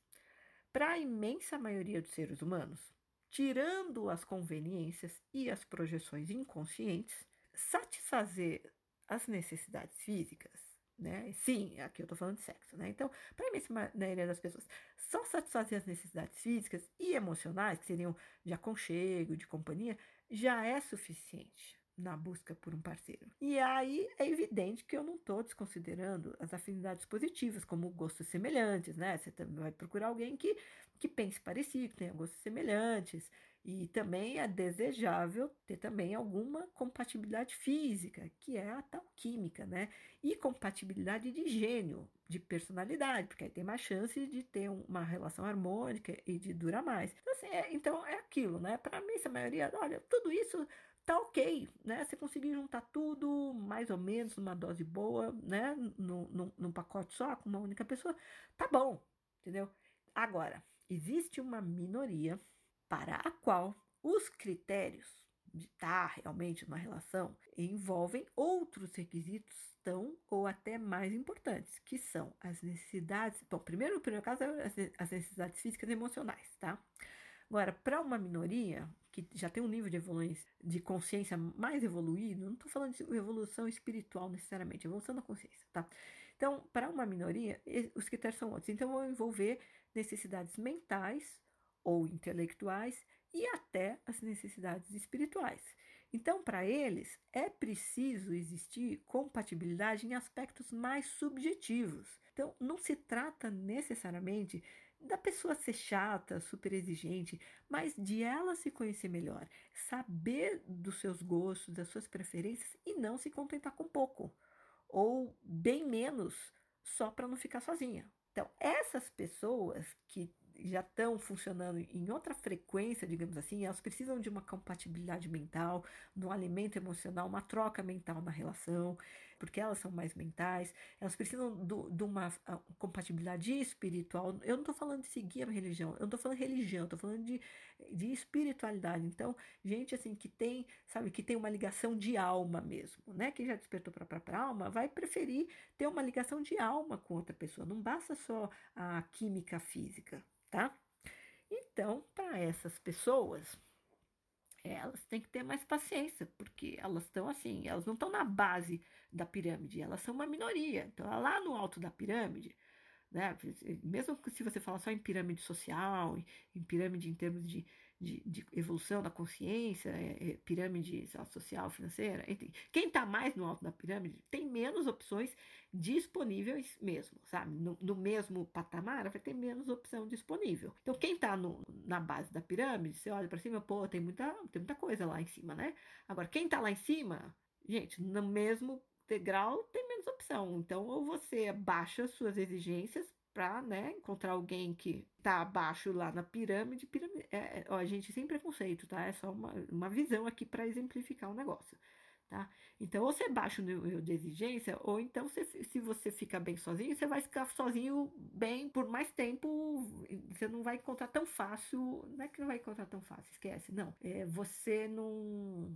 Para a imensa maioria dos seres humanos, tirando as conveniências e as projeções inconscientes, satisfazer as necessidades físicas né? Sim, aqui eu estou falando de sexo, né? Então, para a imensa maioria das pessoas, só satisfazer as necessidades físicas e emocionais, que seriam de aconchego, de companhia, já é suficiente na busca por um parceiro. E aí é evidente que eu não estou desconsiderando as afinidades positivas, como gostos semelhantes, né? Você também vai procurar alguém que, que pense parecido, que tenha gostos semelhantes, e também é desejável ter também alguma compatibilidade física, que é a tal química, né? E compatibilidade de gênio, de personalidade, porque aí tem mais chance de ter uma relação harmônica e de durar mais. Então, assim, é, então é aquilo, né? Para mim, essa maioria, olha, tudo isso tá ok, né? Você conseguir juntar tudo mais ou menos numa dose boa, né? Num, num pacote só, com uma única pessoa, tá bom, entendeu? Agora, existe uma minoria para a qual os critérios de estar realmente numa relação envolvem outros requisitos tão ou até mais importantes, que são as necessidades. Bom, primeiro, no primeiro caso, é as necessidades físicas e emocionais, tá? Agora, para uma minoria que já tem um nível de de consciência mais evoluído, não estou falando de evolução espiritual necessariamente, evolução da consciência, tá? Então, para uma minoria, os critérios são outros. Então, vão envolver necessidades mentais, ou intelectuais e até as necessidades espirituais. Então, para eles, é preciso existir compatibilidade em aspectos mais subjetivos. Então, não se trata necessariamente da pessoa ser chata, super exigente, mas de ela se conhecer melhor, saber dos seus gostos, das suas preferências e não se contentar com pouco ou bem menos só para não ficar sozinha. Então, essas pessoas que já estão funcionando em outra frequência, digamos assim, elas precisam de uma compatibilidade mental, de um alimento emocional, uma troca mental na relação, porque elas são mais mentais, elas precisam de uma compatibilidade espiritual. Eu não estou falando de seguir a religião, eu não estou falando de religião, estou falando de, de espiritualidade. Então, gente assim que tem, sabe, que tem uma ligação de alma mesmo, né? Quem já despertou para a própria alma vai preferir ter uma ligação de alma com outra pessoa. Não basta só a química física, tá? Então, para essas pessoas, elas têm que ter mais paciência, porque elas estão assim, elas não estão na base da pirâmide, elas são uma minoria. Então, lá no alto da pirâmide, né, mesmo se você falar só em pirâmide social, em pirâmide em termos de, de, de evolução da consciência, é, é, pirâmide social, financeira, enfim. Quem está mais no alto da pirâmide tem menos opções disponíveis mesmo, sabe? No, no mesmo patamar vai ter menos opção disponível. Então, quem está na base da pirâmide, você olha para cima, pô, tem muita, tem muita coisa lá em cima, né? Agora, quem está lá em cima, gente, no mesmo degrau tem menos opção. Então, ou você baixa suas exigências para né, encontrar alguém que está abaixo lá na pirâmide. pirâmide é, é, ó, gente sem preconceito, tá? É só uma, uma visão aqui para exemplificar o negócio. Tá? Então, ou você baixa o nível de exigência, ou então, você, se você fica bem sozinho, você vai ficar sozinho bem por mais tempo. Você não vai encontrar tão fácil. Não é que não vai encontrar tão fácil, esquece. Não. É, você não.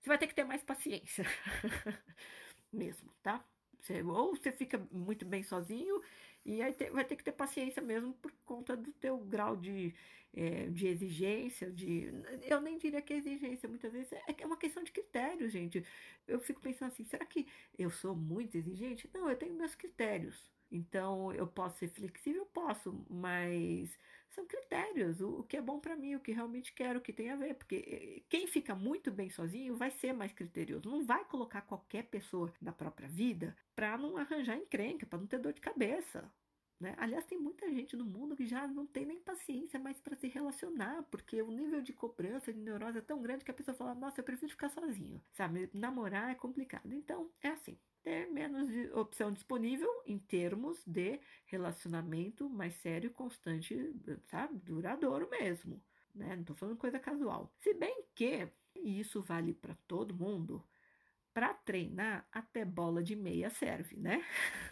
Você vai ter que ter mais paciência. Mesmo, tá? Você, ou você fica muito bem sozinho e aí te, vai ter que ter paciência mesmo por conta do teu grau de, é, de exigência, de. Eu nem diria que é exigência, muitas vezes é, é uma questão de critério, gente. Eu fico pensando assim, será que eu sou muito exigente? Não, eu tenho meus critérios. Então, eu posso ser flexível? Posso, mas são critérios, o, o que é bom para mim, o que realmente quero, o que tem a ver, porque quem fica muito bem sozinho vai ser mais criterioso, não vai colocar qualquer pessoa da própria vida para não arranjar encrenca, para não ter dor de cabeça. Né? Aliás, tem muita gente no mundo que já não tem nem paciência mais para se relacionar, porque o nível de cobrança, de neurose é tão grande que a pessoa fala: Nossa, eu prefiro ficar sozinho. Sabe, namorar é complicado. Então, é assim ter menos opção disponível em termos de relacionamento mais sério, constante, sabe? Duradouro mesmo, né? Não tô falando coisa casual. Se bem que, e isso vale para todo mundo, para treinar até bola de meia serve, né?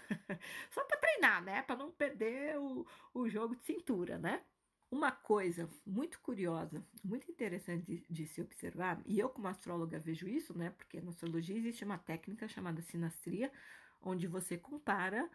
Só para treinar, né? Para não perder o, o jogo de cintura, né? Uma coisa muito curiosa, muito interessante de, de, se observar, e eu como astróloga vejo isso, né? Porque na astrologia existe uma técnica chamada sinastria, onde você compara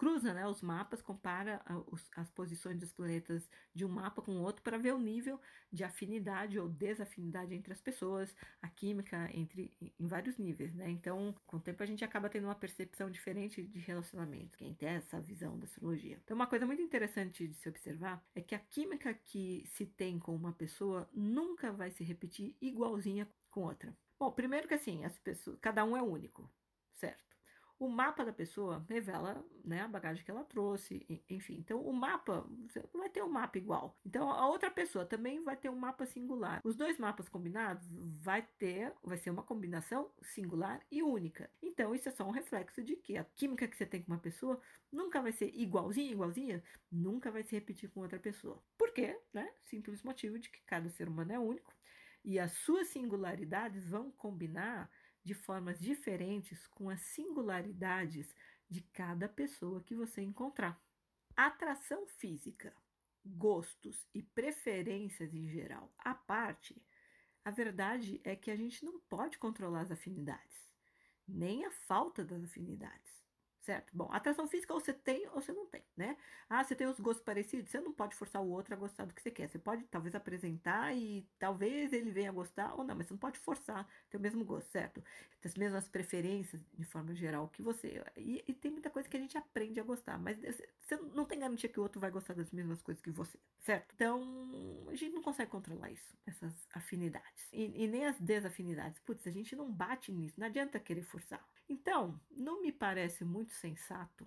cruza né, os mapas, compara os, as posições dos planetas de um mapa com o outro para ver o nível de afinidade ou desafinidade entre as pessoas, a química entre em vários níveis, né? Então, com o tempo a gente acaba tendo uma percepção diferente de relacionamento, quem tem essa visão da astrologia. Então, uma coisa muito interessante de se observar é que a química que se tem com uma pessoa nunca vai se repetir igualzinha com outra. Bom, primeiro que assim, as pessoas, cada um é único, certo? O mapa da pessoa revela né, a bagagem que ela trouxe, enfim. Então, o mapa, vai ter um mapa igual. Então, a outra pessoa também vai ter um mapa singular. Os dois mapas combinados vai ter, vai ser uma combinação singular e única. Então, isso é só um reflexo de que a química que você tem com uma pessoa nunca vai ser igualzinha, igualzinha, nunca vai se repetir com outra pessoa. Por quê? Né? Simples motivo de que cada ser humano é único e as suas singularidades vão combinar de formas diferentes com as singularidades de cada pessoa que você encontrar. Atração física, gostos e preferências em geral à parte, a verdade é que a gente não pode controlar as afinidades, nem a falta das afinidades certo? Bom, atração física ou você tem ou você não tem, né? Ah, você tem os gostos parecidos, você não pode forçar o outro a gostar do que você quer. Você pode talvez apresentar e talvez ele venha a gostar ou não, mas você não pode forçar ter o mesmo gosto, certo? As mesmas preferências de forma geral que você. E, e tem muita coisa que a gente aprende a gostar, mas você não tem garantia que o outro vai gostar das mesmas coisas que você, certo? Então, a gente não consegue controlar isso, essas afinidades. E, e nem as desafinidades. Putz, a gente não bate nisso, não adianta querer forçar. Então, não me parece muito sensato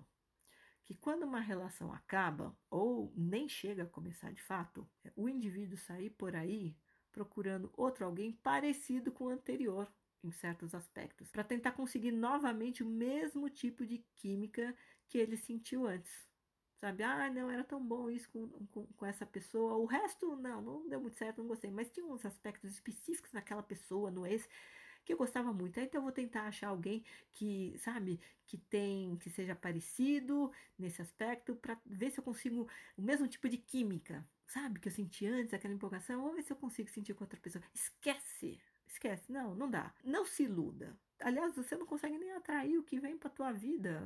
que quando uma relação acaba ou nem chega a começar de fato, o indivíduo sair por aí procurando outro alguém parecido com o anterior em certos aspectos, para tentar conseguir novamente o mesmo tipo de química que ele sentiu antes. Sabe, ah, não, era tão bom isso com, com, com essa pessoa, o resto não, não deu muito certo, não gostei, mas tinha uns aspectos específicos naquela pessoa, no ex, que eu gostava muito. Então eu vou tentar achar alguém que, sabe, que tem, que seja parecido nesse aspecto, para ver se eu consigo o mesmo tipo de química, sabe, que eu senti antes, aquela empolgação. Vamos ver se eu consigo sentir com outra pessoa. Esquece, esquece, não, não dá. Não se iluda. Aliás, você não consegue nem atrair o que vem para tua vida,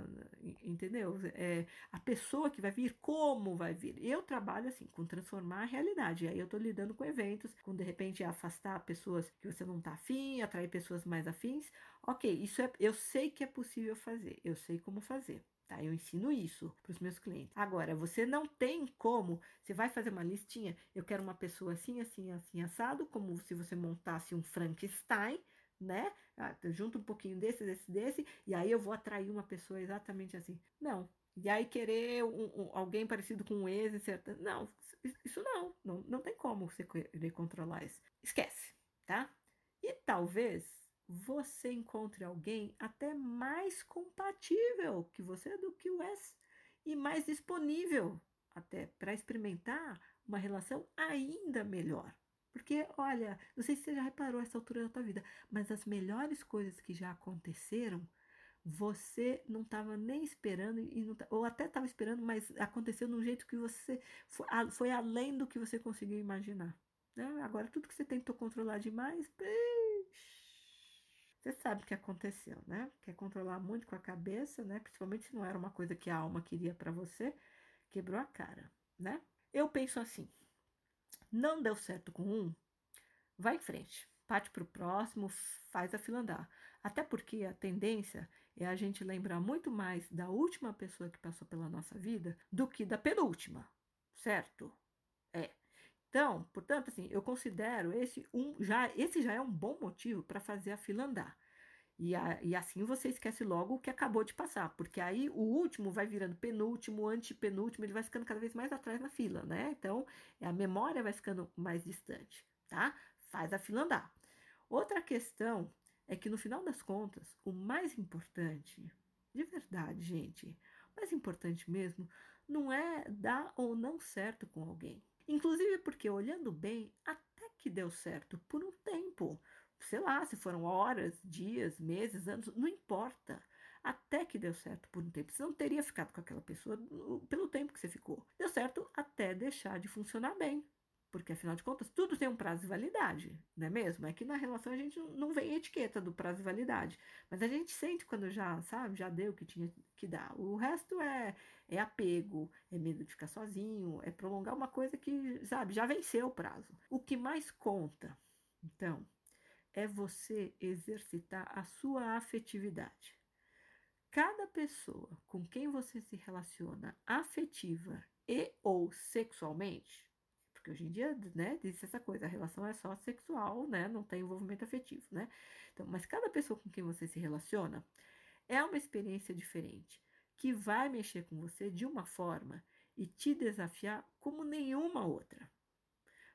entendeu? É a pessoa que vai vir, como vai vir. Eu trabalho assim, com transformar a realidade. Aí eu estou lidando com eventos, com de repente afastar pessoas que você não está afim, atrair pessoas mais afins. Ok, isso é, eu sei que é possível fazer, eu sei como fazer. Tá, eu ensino isso para os meus clientes. Agora, você não tem como, você vai fazer uma listinha, eu quero uma pessoa assim, assim, assim, assado, como se você montasse um Frankenstein, né? Ah, junto um pouquinho desse, desse, desse, e aí eu vou atrair uma pessoa exatamente assim. Não. E aí querer um, um, alguém parecido com um ex, etc. Não, isso não, não, não tem como você querer controlar isso. Esquece, tá? E talvez você encontre alguém até mais compatível que você do que o ex e mais disponível até para experimentar uma relação ainda melhor. Porque, olha, não sei se você já reparou essa altura da tua vida, mas as melhores coisas que já aconteceram, você não estava nem esperando, não, ou até estava esperando, mas aconteceu de um jeito que você foi, foi além do que você conseguiu imaginar. Né? Agora, tudo que você tentou controlar demais, você sabe o que aconteceu, né? Quer controlar muito com a cabeça, né? Principalmente se não era uma coisa que a alma queria para você, quebrou a cara, né? Eu penso assim, não deu certo com um, vai em frente, parte para o próximo, faz a fila andar. Até porque a tendência é a gente lembrar muito mais da última pessoa que passou pela nossa vida do que da penúltima, certo? É. Então, portanto, assim, eu considero esse um já esse já é um bom motivo para fazer a fila andar. E, a, e, assim você esquece logo o que acabou de passar, porque aí o último vai virando penúltimo, antepenúltimo, ele vai ficando cada vez mais atrás na fila, né? Então a memória vai ficando mais distante, tá? Faz a fila andar. Outra questão é que no final das contas, o mais importante, de verdade, gente, o mais importante mesmo, não é dar ou não certo com alguém. Inclusive porque olhando bem, até que deu certo por um tempo sei lá, se foram horas, dias, meses, anos, não importa. Até que deu certo por um tempo. Você não teria ficado com aquela pessoa pelo tempo que você ficou. Deu certo até deixar de funcionar bem. Porque, afinal de contas, tudo tem um prazo de validade, não é mesmo? É que na relação a gente não vem etiqueta do prazo de validade. Mas a gente sente quando já, sabe, já deu o que tinha que dar. O resto é, é apego, é medo de ficar sozinho, é prolongar uma coisa que, sabe, já venceu o prazo. O que mais conta, então, é você exercitar a sua afetividade. Cada pessoa com quem você se relaciona afetiva e ou sexualmente, porque hoje em dia, né, diz essa coisa, a relação é só sexual, né, não tem envolvimento afetivo, né? Então, mas cada pessoa com quem você se relaciona é uma experiência diferente, que vai mexer com você de uma forma e te desafiar como nenhuma outra.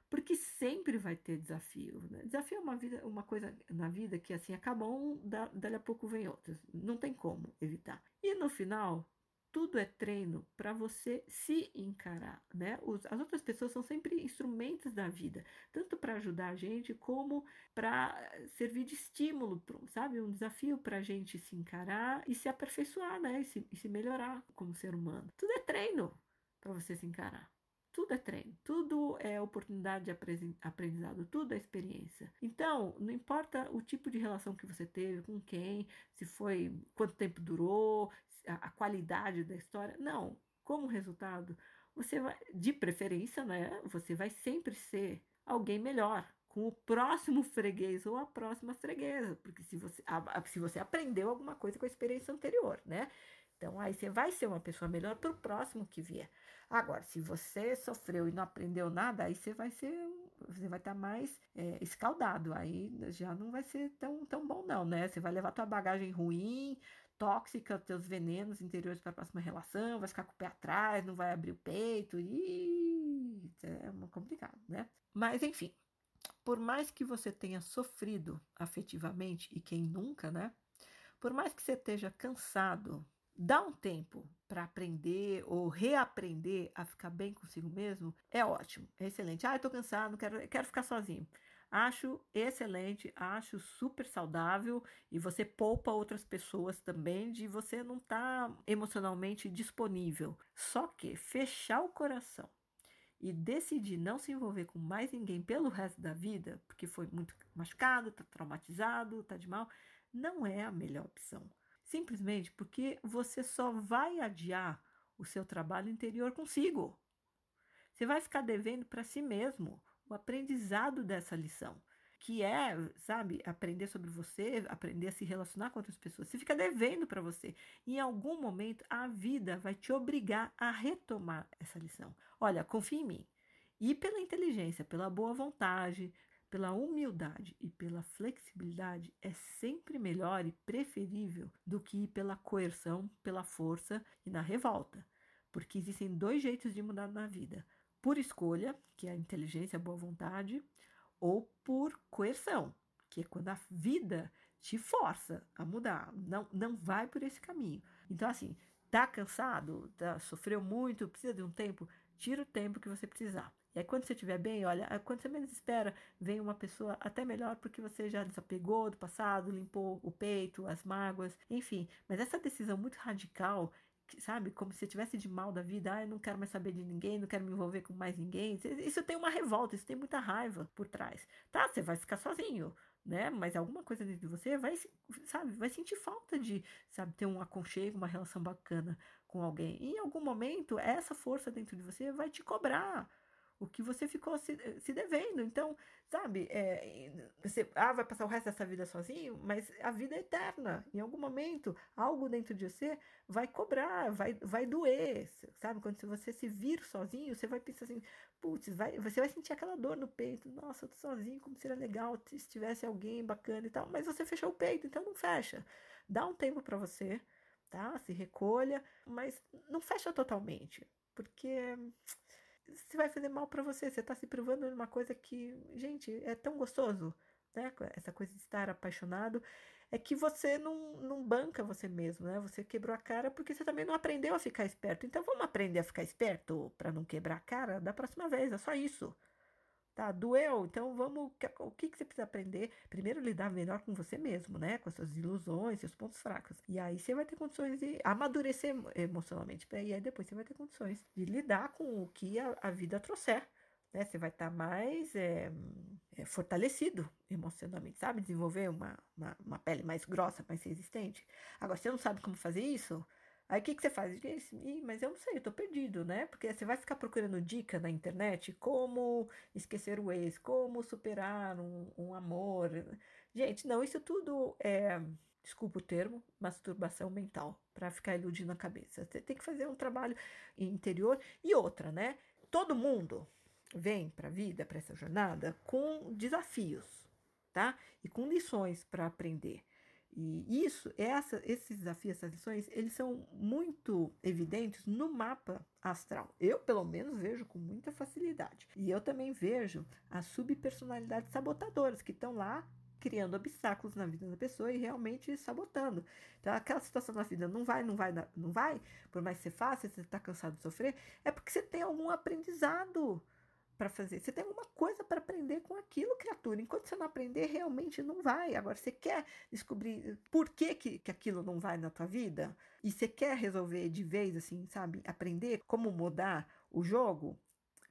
Porque sempre vai ter desafio. Né? Desafio é uma, vida, uma coisa na vida que assim acaba um, da, dali a pouco vem outro. Não tem como evitar. E no final, tudo é treino para você se encarar, né? Os, as outras pessoas são sempre instrumentos da vida, tanto para ajudar a gente como para servir de estímulo, sabe? Um desafio para a gente se encarar e se aperfeiçoar, né? E se, e se melhorar como ser humano. Tudo é treino para você se encarar. Tudo é treino, tudo é oportunidade de aprendizado, tudo é experiência. Então, não importa o tipo de relação que você teve, com quem, se foi, quanto tempo durou, a, qualidade da história, não. Como resultado, você vai, de preferência, né? Você vai sempre ser alguém melhor, com o próximo freguês ou a próxima freguesa, porque se você, se você aprendeu alguma coisa com a experiência anterior, né? Então, aí você vai ser uma pessoa melhor para o próximo que vier. Agora, se você sofreu e não aprendeu nada, aí você vai ser, você vai estar tá mais é, escaldado. Aí já não vai ser tão, tão bom, não, né? Você vai levar tua bagagem ruim, tóxica, teus venenos interiores para a próxima relação, vai ficar com o pé atrás, não vai abrir o peito. E é complicado, né? Mas, enfim, por mais que você tenha sofrido afetivamente, e quem nunca, né? Por mais que você esteja cansado Dar um tempo para aprender ou reaprender a ficar bem consigo mesmo é ótimo, é excelente. Ah, eu tô cansado, quero, quero ficar sozinho. Acho excelente, acho super saudável e você poupa outras pessoas também de você não estar tá emocionalmente disponível. Só que fechar o coração e decidir não se envolver com mais ninguém pelo resto da vida, porque foi muito machucado, está traumatizado, está de mal, não é a melhor opção. Simplesmente porque você só vai adiar o seu trabalho interior consigo. Você vai ficar devendo para si mesmo o aprendizado dessa lição, que é, sabe, aprender sobre você, aprender a se relacionar com outras pessoas. Você fica devendo para você. Em algum momento, a vida vai te obrigar a retomar essa lição. Olha, confie em mim. E pela inteligência, pela boa vontade, pela humildade e pela flexibilidade é sempre melhor e preferível do que pela coerção, pela força e na revolta. Porque existem dois jeitos de mudar na vida: por escolha, que é a inteligência, a boa vontade, ou por coerção, que é quando a vida te força a mudar. Não, não vai por esse caminho. Então, assim, tá cansado, tá, sofreu muito, precisa de um tempo, tira o tempo que você precisar. E aí, quando você estiver bem, olha, quando você menos espera, vem uma pessoa até melhor porque você já desapegou do passado, limpou o peito, as mágoas, enfim. Mas essa decisão muito radical sabe, como se tivesse de mal da vida, ah, eu não quero mais saber de ninguém, não quero me envolver com mais ninguém. Isso tem uma revolta, isso tem muita raiva por trás. Tá, você vai ficar sozinho, né? Mas alguma coisa dentro de você vai, sabe, vai sentir falta de, sabe, ter um aconchego, uma relação bacana com alguém. E em algum momento, essa força dentro de você vai te cobrar o que você ficou se, se devendo. Então, sabe, é, você ah, vai passar o resto dessa vida sozinho, mas a vida é eterna. Em algum momento, algo dentro de você vai cobrar, vai, vai doer, sabe? Quando você se vir sozinho, você vai pensar assim, putz, vai, você vai sentir aquela dor no peito. Nossa, eu tô sozinho, como seria legal se tivesse alguém bacana e tal. Mas você fechou o peito, então não fecha. Dá um tempo para você, tá? Se recolha, mas não fecha totalmente, porque se vai fazer mal para você. Você está se privando de uma coisa que, gente, é tão gostoso, né? Essa coisa de estar apaixonado é que você não, não banca você mesmo, né? Você quebrou a cara porque você também não aprendeu a ficar esperto. Então vamos aprender a ficar esperto para não quebrar a cara da próxima vez. É só isso. Tá, doeu, então vamos. O que, que você precisa aprender? Primeiro, lidar melhor com você mesmo, né? Com as suas ilusões, seus pontos fracos. E aí você vai ter condições de amadurecer emocionalmente. E aí depois você vai ter condições de lidar com o que a, a vida trouxer. Né? Você vai estar tá mais é, é, fortalecido emocionalmente, sabe? Desenvolver uma, uma, uma pele mais grossa, mais resistente. Agora, você não sabe como fazer isso? Aí o que, que você faz? Ih, mas eu não sei, eu tô perdido, né? Porque você vai ficar procurando dica na internet como esquecer o ex, como superar um, um amor. Gente, não, isso tudo é, desculpa o termo, masturbação mental, para ficar iludindo a cabeça. Você tem que fazer um trabalho interior e outra, né? Todo mundo vem para a vida, para essa jornada, com desafios, tá? E com lições para aprender. E isso, essa, esses desafios, essas lições, eles são muito evidentes no mapa astral. Eu, pelo menos, vejo com muita facilidade. E eu também vejo as subpersonalidades sabotadoras que estão lá criando obstáculos na vida da pessoa e realmente sabotando. Então, aquela situação na vida não vai, não vai, não vai, por mais que você faça, você está cansado de sofrer, é porque você tem algum aprendizado para fazer. Você tem alguma coisa para aprender com aquilo, criatura. Enquanto você não aprender, realmente não vai. Agora, você quer descobrir por que, que, que aquilo não vai na tua vida? E você quer resolver de vez, assim, sabe? Aprender como mudar o jogo?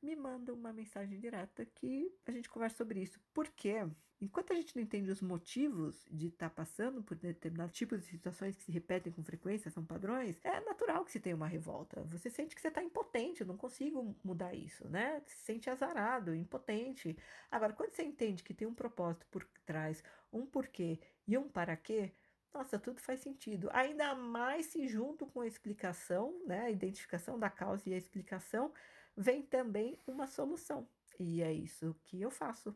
Me manda uma mensagem direta que a gente conversa sobre isso. Por quê? Enquanto a gente não entende os motivos de estar tá passando por determinados tipos de situações que se repetem com frequência, são padrões, é natural que se tenha uma revolta. Você sente que você está impotente, eu não consigo mudar isso, né? Se sente azarado, impotente. Agora, quando você entende que tem um propósito por trás, um porquê e um para quê, nossa, tudo faz sentido. Ainda mais se junto com a explicação, né, a identificação da causa e a explicação, vem também uma solução. E é isso que eu faço.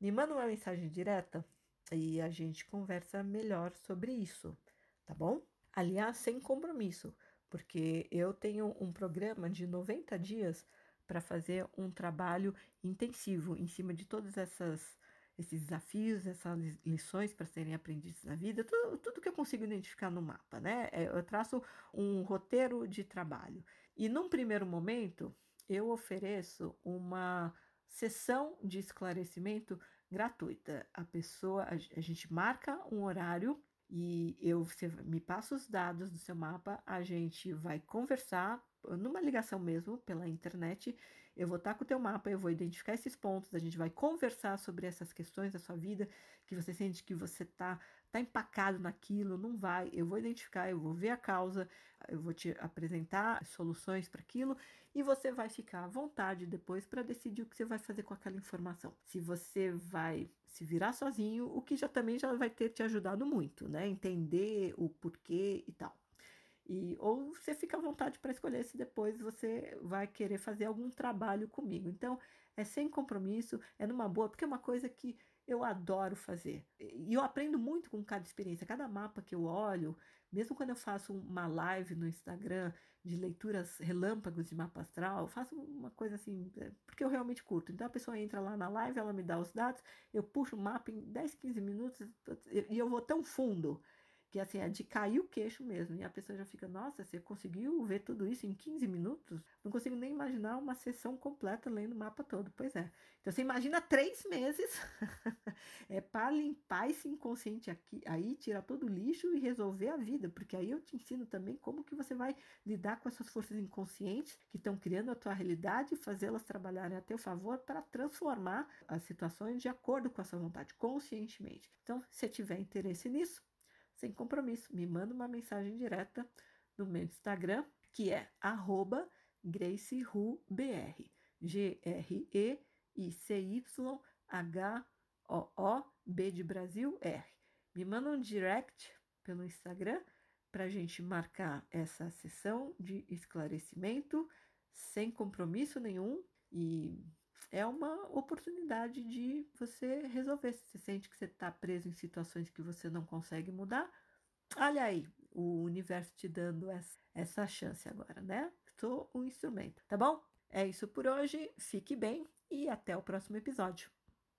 Me manda uma mensagem direta e a gente conversa melhor sobre isso, tá bom? Aliás, sem compromisso, porque eu tenho um programa de 90 dias para fazer um trabalho intensivo em cima de todas essas esses desafios, essas lições para serem aprendidas na vida, tudo, tudo que eu consigo identificar no mapa, né? É, eu traço um roteiro de trabalho. E num primeiro momento, eu ofereço uma sessão de esclarecimento gratuita. A pessoa, a, gente marca um horário e eu você me passa os dados do seu mapa, a gente vai conversar numa ligação mesmo pela internet. Eu vou estar com o teu mapa, eu vou identificar esses pontos, a gente vai conversar sobre essas questões da sua vida, que você sente que você está tá empacado naquilo, não vai. Eu vou identificar, eu vou ver a causa, eu vou te apresentar soluções para aquilo e você vai ficar à vontade depois para decidir o que você vai fazer com aquela informação. Se você vai se virar sozinho, o que já também já vai ter te ajudado muito, né? Entender o porquê e tal. E, ou você fica à vontade para escolher se depois você vai querer fazer algum trabalho comigo. Então, é sem compromisso, é numa boa, porque é uma coisa que eu adoro fazer. E eu aprendo muito com cada experiência. Cada mapa que eu olho, mesmo quando eu faço uma live no Instagram de leituras relâmpagos de mapa astral, eu faço uma coisa assim, é, porque eu realmente curto. Então a pessoa entra lá na live, ela me dá os dados, eu puxo o mapa em 10, 15 minutos e eu vou tão fundo que assim, é de cair o queixo mesmo. E a pessoa já fica, nossa, você conseguiu ver tudo isso em 15 minutos? Não consigo nem imaginar uma sessão completa lendo o mapa todo. Pois é. Então você imagina três meses é para limpar esse inconsciente aqui, aí tirar todo o lixo e resolver a vida. Porque aí eu te ensino também como que você vai lidar com essas forças inconscientes que estão criando a tua realidade e fazê-las trabalharem a teu favor para transformar as situações de acordo com a sua vontade, conscientemente. Então, se tiver interesse nisso, sem compromisso. Me manda uma mensagem direta no meu Instagram, que é arroba GraceRuBR. G-R-E-I-C-Y-H-O-O-B de Brasil R. Me manda um direct pelo Instagram para a gente marcar essa sessão de esclarecimento sem compromisso nenhum e é uma oportunidade de você resolver. Se você sente que você está preso em situações que você não consegue mudar, olha aí, o universo te dando essa, essa chance agora, né? Sou um instrumento, tá bom? É isso por hoje, fique bem e até o próximo episódio.